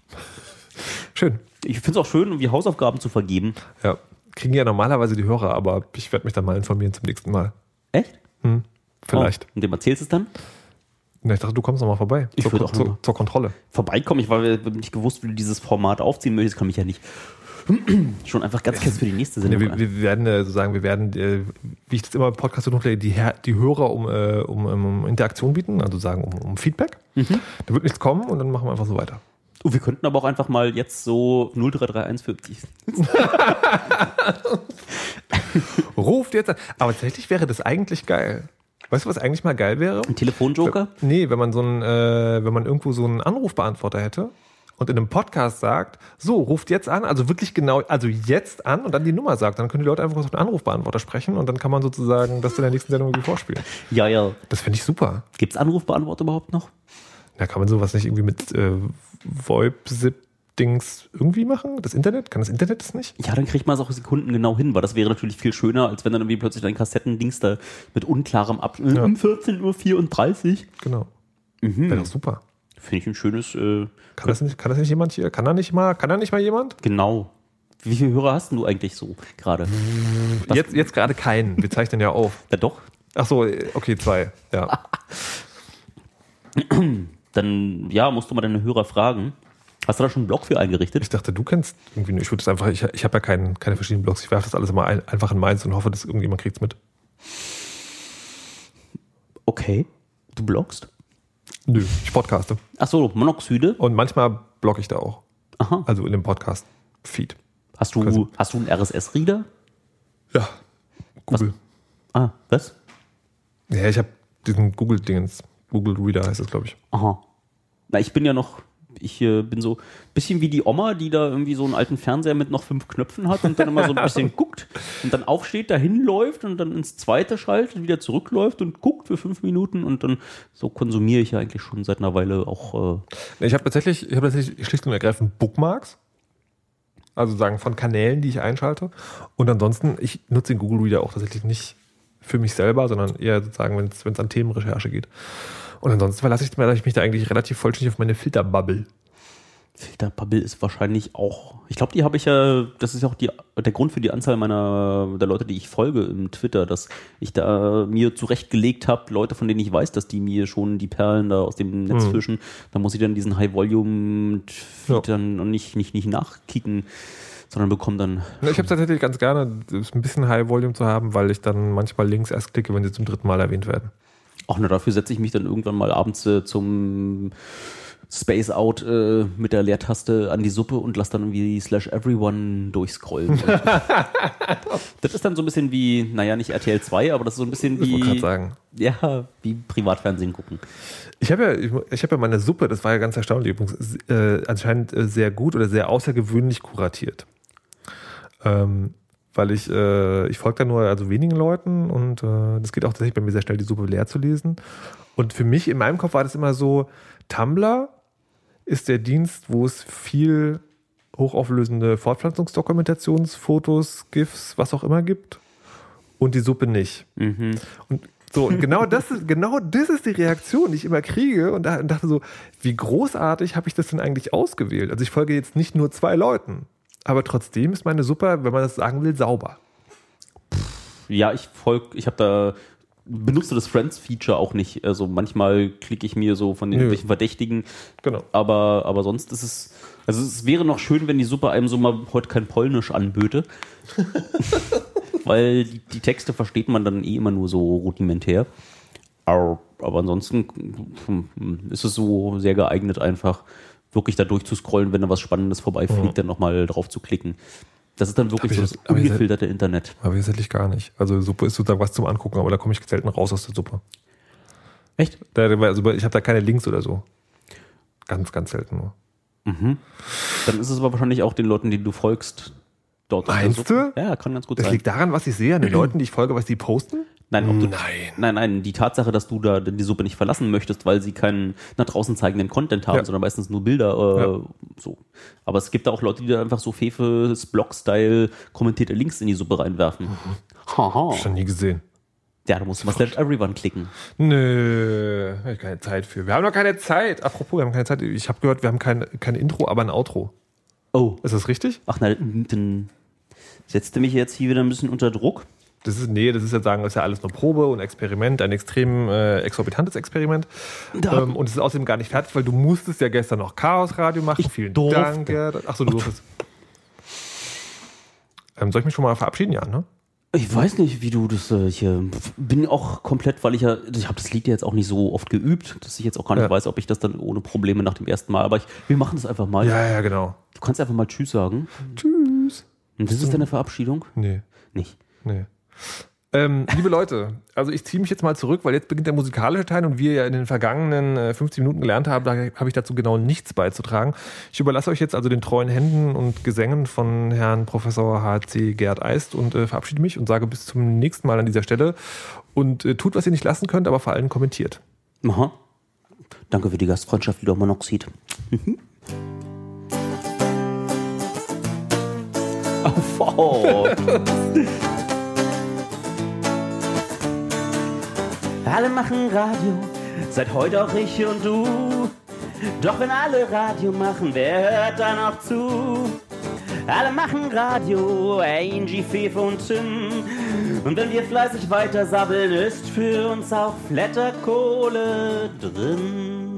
Schön. Ich finde es auch schön, irgendwie Hausaufgaben zu vergeben. Ja. Kriegen ja normalerweise die Hörer, aber ich werde mich dann mal informieren zum nächsten Mal. Echt? Vielleicht. Oh, und dem erzählst du es dann? Na, ich dachte, du kommst noch mal vorbei. Ich zur, auch noch zur, zur Kontrolle. Vorbeikommen, ich war nicht gewusst, wie du dieses Format aufziehen möchtest, kann mich ja nicht schon einfach ganz kurz für die nächste Sendung wir, an. wir werden äh, sozusagen, wir werden, äh, wie ich das immer im Podcast so hochlege, die, die Hörer um, äh, um, um Interaktion bieten, also sagen um, um Feedback. Mhm. Da wird nichts kommen und dann machen wir einfach so weiter. Oh, wir könnten aber auch einfach mal jetzt so 033150. Ruft jetzt an. Aber tatsächlich wäre das eigentlich geil. Weißt du, was eigentlich mal geil wäre? Ein Telefonjoker? Nee, wenn man so einen, äh, wenn man irgendwo so einen Anrufbeantworter hätte und in einem Podcast sagt, so, ruft jetzt an, also wirklich genau, also jetzt an und dann die Nummer sagt, dann können die Leute einfach auf den Anrufbeantworter sprechen und dann kann man sozusagen das in der nächsten Sendung irgendwie vorspielen. Ja, ja. Das finde ich super. Gibt es Anrufbeantworter überhaupt noch? Da kann man sowas nicht irgendwie mit äh, VoIP-Zip-Dings irgendwie machen? Das Internet? Kann das Internet das nicht? Ja, dann kriegt man es auch Sekunden genau hin, weil das wäre natürlich viel schöner, als wenn dann irgendwie plötzlich dein Kassettendings da mit unklarem Abschnitt Ja. um 14.34 Uhr. Genau. Mhm. Wäre doch super. Finde ich ein schönes, äh, Kann das, nicht, kann das nicht jemand hier? Kann da nicht mal, kann da nicht mal jemand? genau. Wie viele Hörer hast du eigentlich so gerade? Jetzt, jetzt gerade keinen. Wir zeichnen ja auf. Ja, doch. Ach so, okay, zwei. Ja. Dann, ja, musst du mal deine Hörer fragen. Hast du da schon einen Blog für eingerichtet? Ich dachte, du kennst irgendwie nicht. Ich würde es einfach, ich, ich habe ja keinen, keine verschiedenen Blogs. Ich werfe das alles immer ein, einfach in meins und hoffe, dass irgendjemand kriegt es mit. Okay. Du bloggst? Nö, ich podcaste. Ach so, Monoxide? Und manchmal blogge ich da auch. Aha. Also in dem Podcast-Feed. Hast du, Quasi. hast du einen RSS-Reader? Ja. Google. Ah, was? Ja, ich habe diesen Google-Dingens. Google Reader heißt es, glaube ich. Aha. Na, ich bin ja noch, ich äh, bin so ein bisschen wie die Oma, die da irgendwie so einen alten Fernseher mit noch fünf Knöpfen hat und dann immer so ein bisschen guckt und dann aufsteht, dahin läuft und dann ins zweite schaltet, wieder zurückläuft und guckt für fünf Minuten und dann so konsumiere ich ja eigentlich schon seit einer Weile auch. Äh, Ich habe tatsächlich, ich habe tatsächlich schlicht und ergreifend Bookmarks. Also sagen von Kanälen, die ich einschalte. Und ansonsten, ich nutze den Google Reader auch tatsächlich nicht für mich selber, sondern eher sozusagen, wenn es an Themenrecherche geht. Und ansonsten verlasse ich, mich da eigentlich relativ vollständig auf meine Filterbubble. Filterbubble ist wahrscheinlich auch. Ich glaube, die habe ich ja. Das ist ja auch die, der Grund für die Anzahl meiner der Leute, die ich folge im Twitter, dass ich da mir zurechtgelegt habe, Leute, von denen ich weiß, dass die mir schon die Perlen da aus dem Netz Mhm. fischen. Da muss ich dann diesen High Volume Feed Ja. nicht, nicht, nicht nachkicken, sondern bekomme dann. Ich habe tatsächlich ganz gerne, ein bisschen High Volume zu haben, weil ich dann manchmal links erst klicke, wenn sie zum dritten Mal erwähnt werden. Auch nur dafür setze ich mich dann irgendwann mal abends äh, zum Space Out äh, mit der Leertaste an die Suppe und lasse dann irgendwie slash everyone durchscrollen. Das ist dann so ein bisschen wie, naja, nicht RTL 2, aber das ist so ein bisschen Ich wie, sagen. ja, wie Privatfernsehen gucken. Ich habe ja, ich, ich habe ja meine Suppe, das war ja ganz erstaunlich übrigens, äh, anscheinend äh, sehr gut oder sehr außergewöhnlich kuratiert. Ähm, weil ich, äh, ich folge da nur also wenigen Leuten und äh, das geht auch tatsächlich bei mir sehr schnell, die Suppe leer zu lesen. Und für mich in meinem Kopf war das immer so, Tumblr ist der Dienst, wo es viel hochauflösende Fortpflanzungsdokumentationsfotos, GIFs, was auch immer gibt und die Suppe nicht. Mhm. Und so, und genau das ist, genau das ist die Reaktion, die ich immer kriege und, da, und dachte so, wie großartig habe ich das denn eigentlich ausgewählt? Also ich folge jetzt nicht nur zwei Leuten, aber trotzdem ist meine Suppe, wenn man das sagen will, sauber. Ja, ich folge, ich habe da benutze das Friends-Feature auch nicht. Also manchmal klicke ich mir so von den irgendwelchen Verdächtigen Genau. aber, aber sonst ist es. Also es wäre noch schön, wenn die Suppe einem so mal heute kein Polnisch anböte. Weil die, die Texte versteht man dann eh immer nur so rudimentär. Aber, aber ansonsten hm, ist es so sehr geeignet, einfach wirklich da durchzuscrollen, wenn da was Spannendes vorbeifliegt, Mhm. dann nochmal drauf zu klicken. Das ist dann wirklich so ich das das- hab ich das- ungefilterte Internet. Aber tatsächlich gar nicht. Also Suppe ist sozusagen was zum Angucken, aber da komme ich selten raus aus der Suppe. Echt? Da, also ich habe da keine Links oder so. Ganz, ganz selten nur. Dann ist es aber wahrscheinlich auch den Leuten, die du folgst, dort. Meinst du? Ja, kann ganz gut Das sein. liegt daran, was ich sehe, an den Leuten, die ich folge, was die posten? Nein, ob du, Nein. nein, nein, die Tatsache, dass du da die Suppe nicht verlassen möchtest, weil sie keinen nach draußen zeigenden Content haben, Ja. sondern meistens nur Bilder. Äh, Ja. so. Aber es gibt da auch Leute, die da einfach so Fefes Blog-Style kommentierte Links in die Suppe reinwerfen. Haha. Schon nie gesehen. Ja, da musst du mal Slash Everyone klicken. Nö, hab ich keine Zeit für. Wir haben noch keine Zeit. Apropos, wir haben keine Zeit. Ich habe gehört, wir haben kein, kein Intro, aber ein Outro. Oh. Ist das richtig? Ach nein, dann setzt du mich jetzt hier wieder ein bisschen unter Druck. Das ist, nee, das ist ja sagen, das ist ja alles nur Probe und Experiment, ein extrem äh, exorbitantes Experiment. Ähm, und es ist außerdem gar nicht fertig, weil du musstest ja gestern noch Chaos-Radio machen. Ich Vielen durfte. Dank. Ja. Achso, du durftest. Ähm, soll ich mich schon mal verabschieden, ja, ne? Ich weiß nicht, wie du das äh, hier. Bin auch komplett, weil ich ja. Ich habe das Lied ja jetzt auch nicht so oft geübt, dass ich jetzt auch gar nicht Ja. weiß, ob ich das dann ohne Probleme nach dem ersten Mal. Aber ich, wir machen das einfach mal. Ja, ja, genau. Du kannst einfach mal Tschüss sagen. Tschüss. Und das ist deine Verabschiedung? Nee. Nicht. Nee. Ähm, liebe Leute, also ich ziehe mich jetzt mal zurück, weil jetzt beginnt der musikalische Teil und wir ja in den vergangenen äh, 50 Minuten gelernt haben, da habe ich dazu genau nichts beizutragen. Ich überlasse euch jetzt also den treuen Händen und Gesängen von Herrn Professor H.C. Gerd Eist und äh, verabschiede mich und sage bis zum nächsten Mal an dieser Stelle und äh, tut, was ihr nicht lassen könnt, aber vor allem kommentiert. Aha. Danke für die Gastfreundschaft, lieber Monoxid. Mhm. Oh, oh. Alle machen Radio, seit heute auch ich und du. Doch wenn alle Radio machen, wer hört da noch zu? Alle machen Radio, Angie, Fefe und Tim. Und wenn wir fleißig weiter sabbeln, ist für uns auch Flatterkohle drin.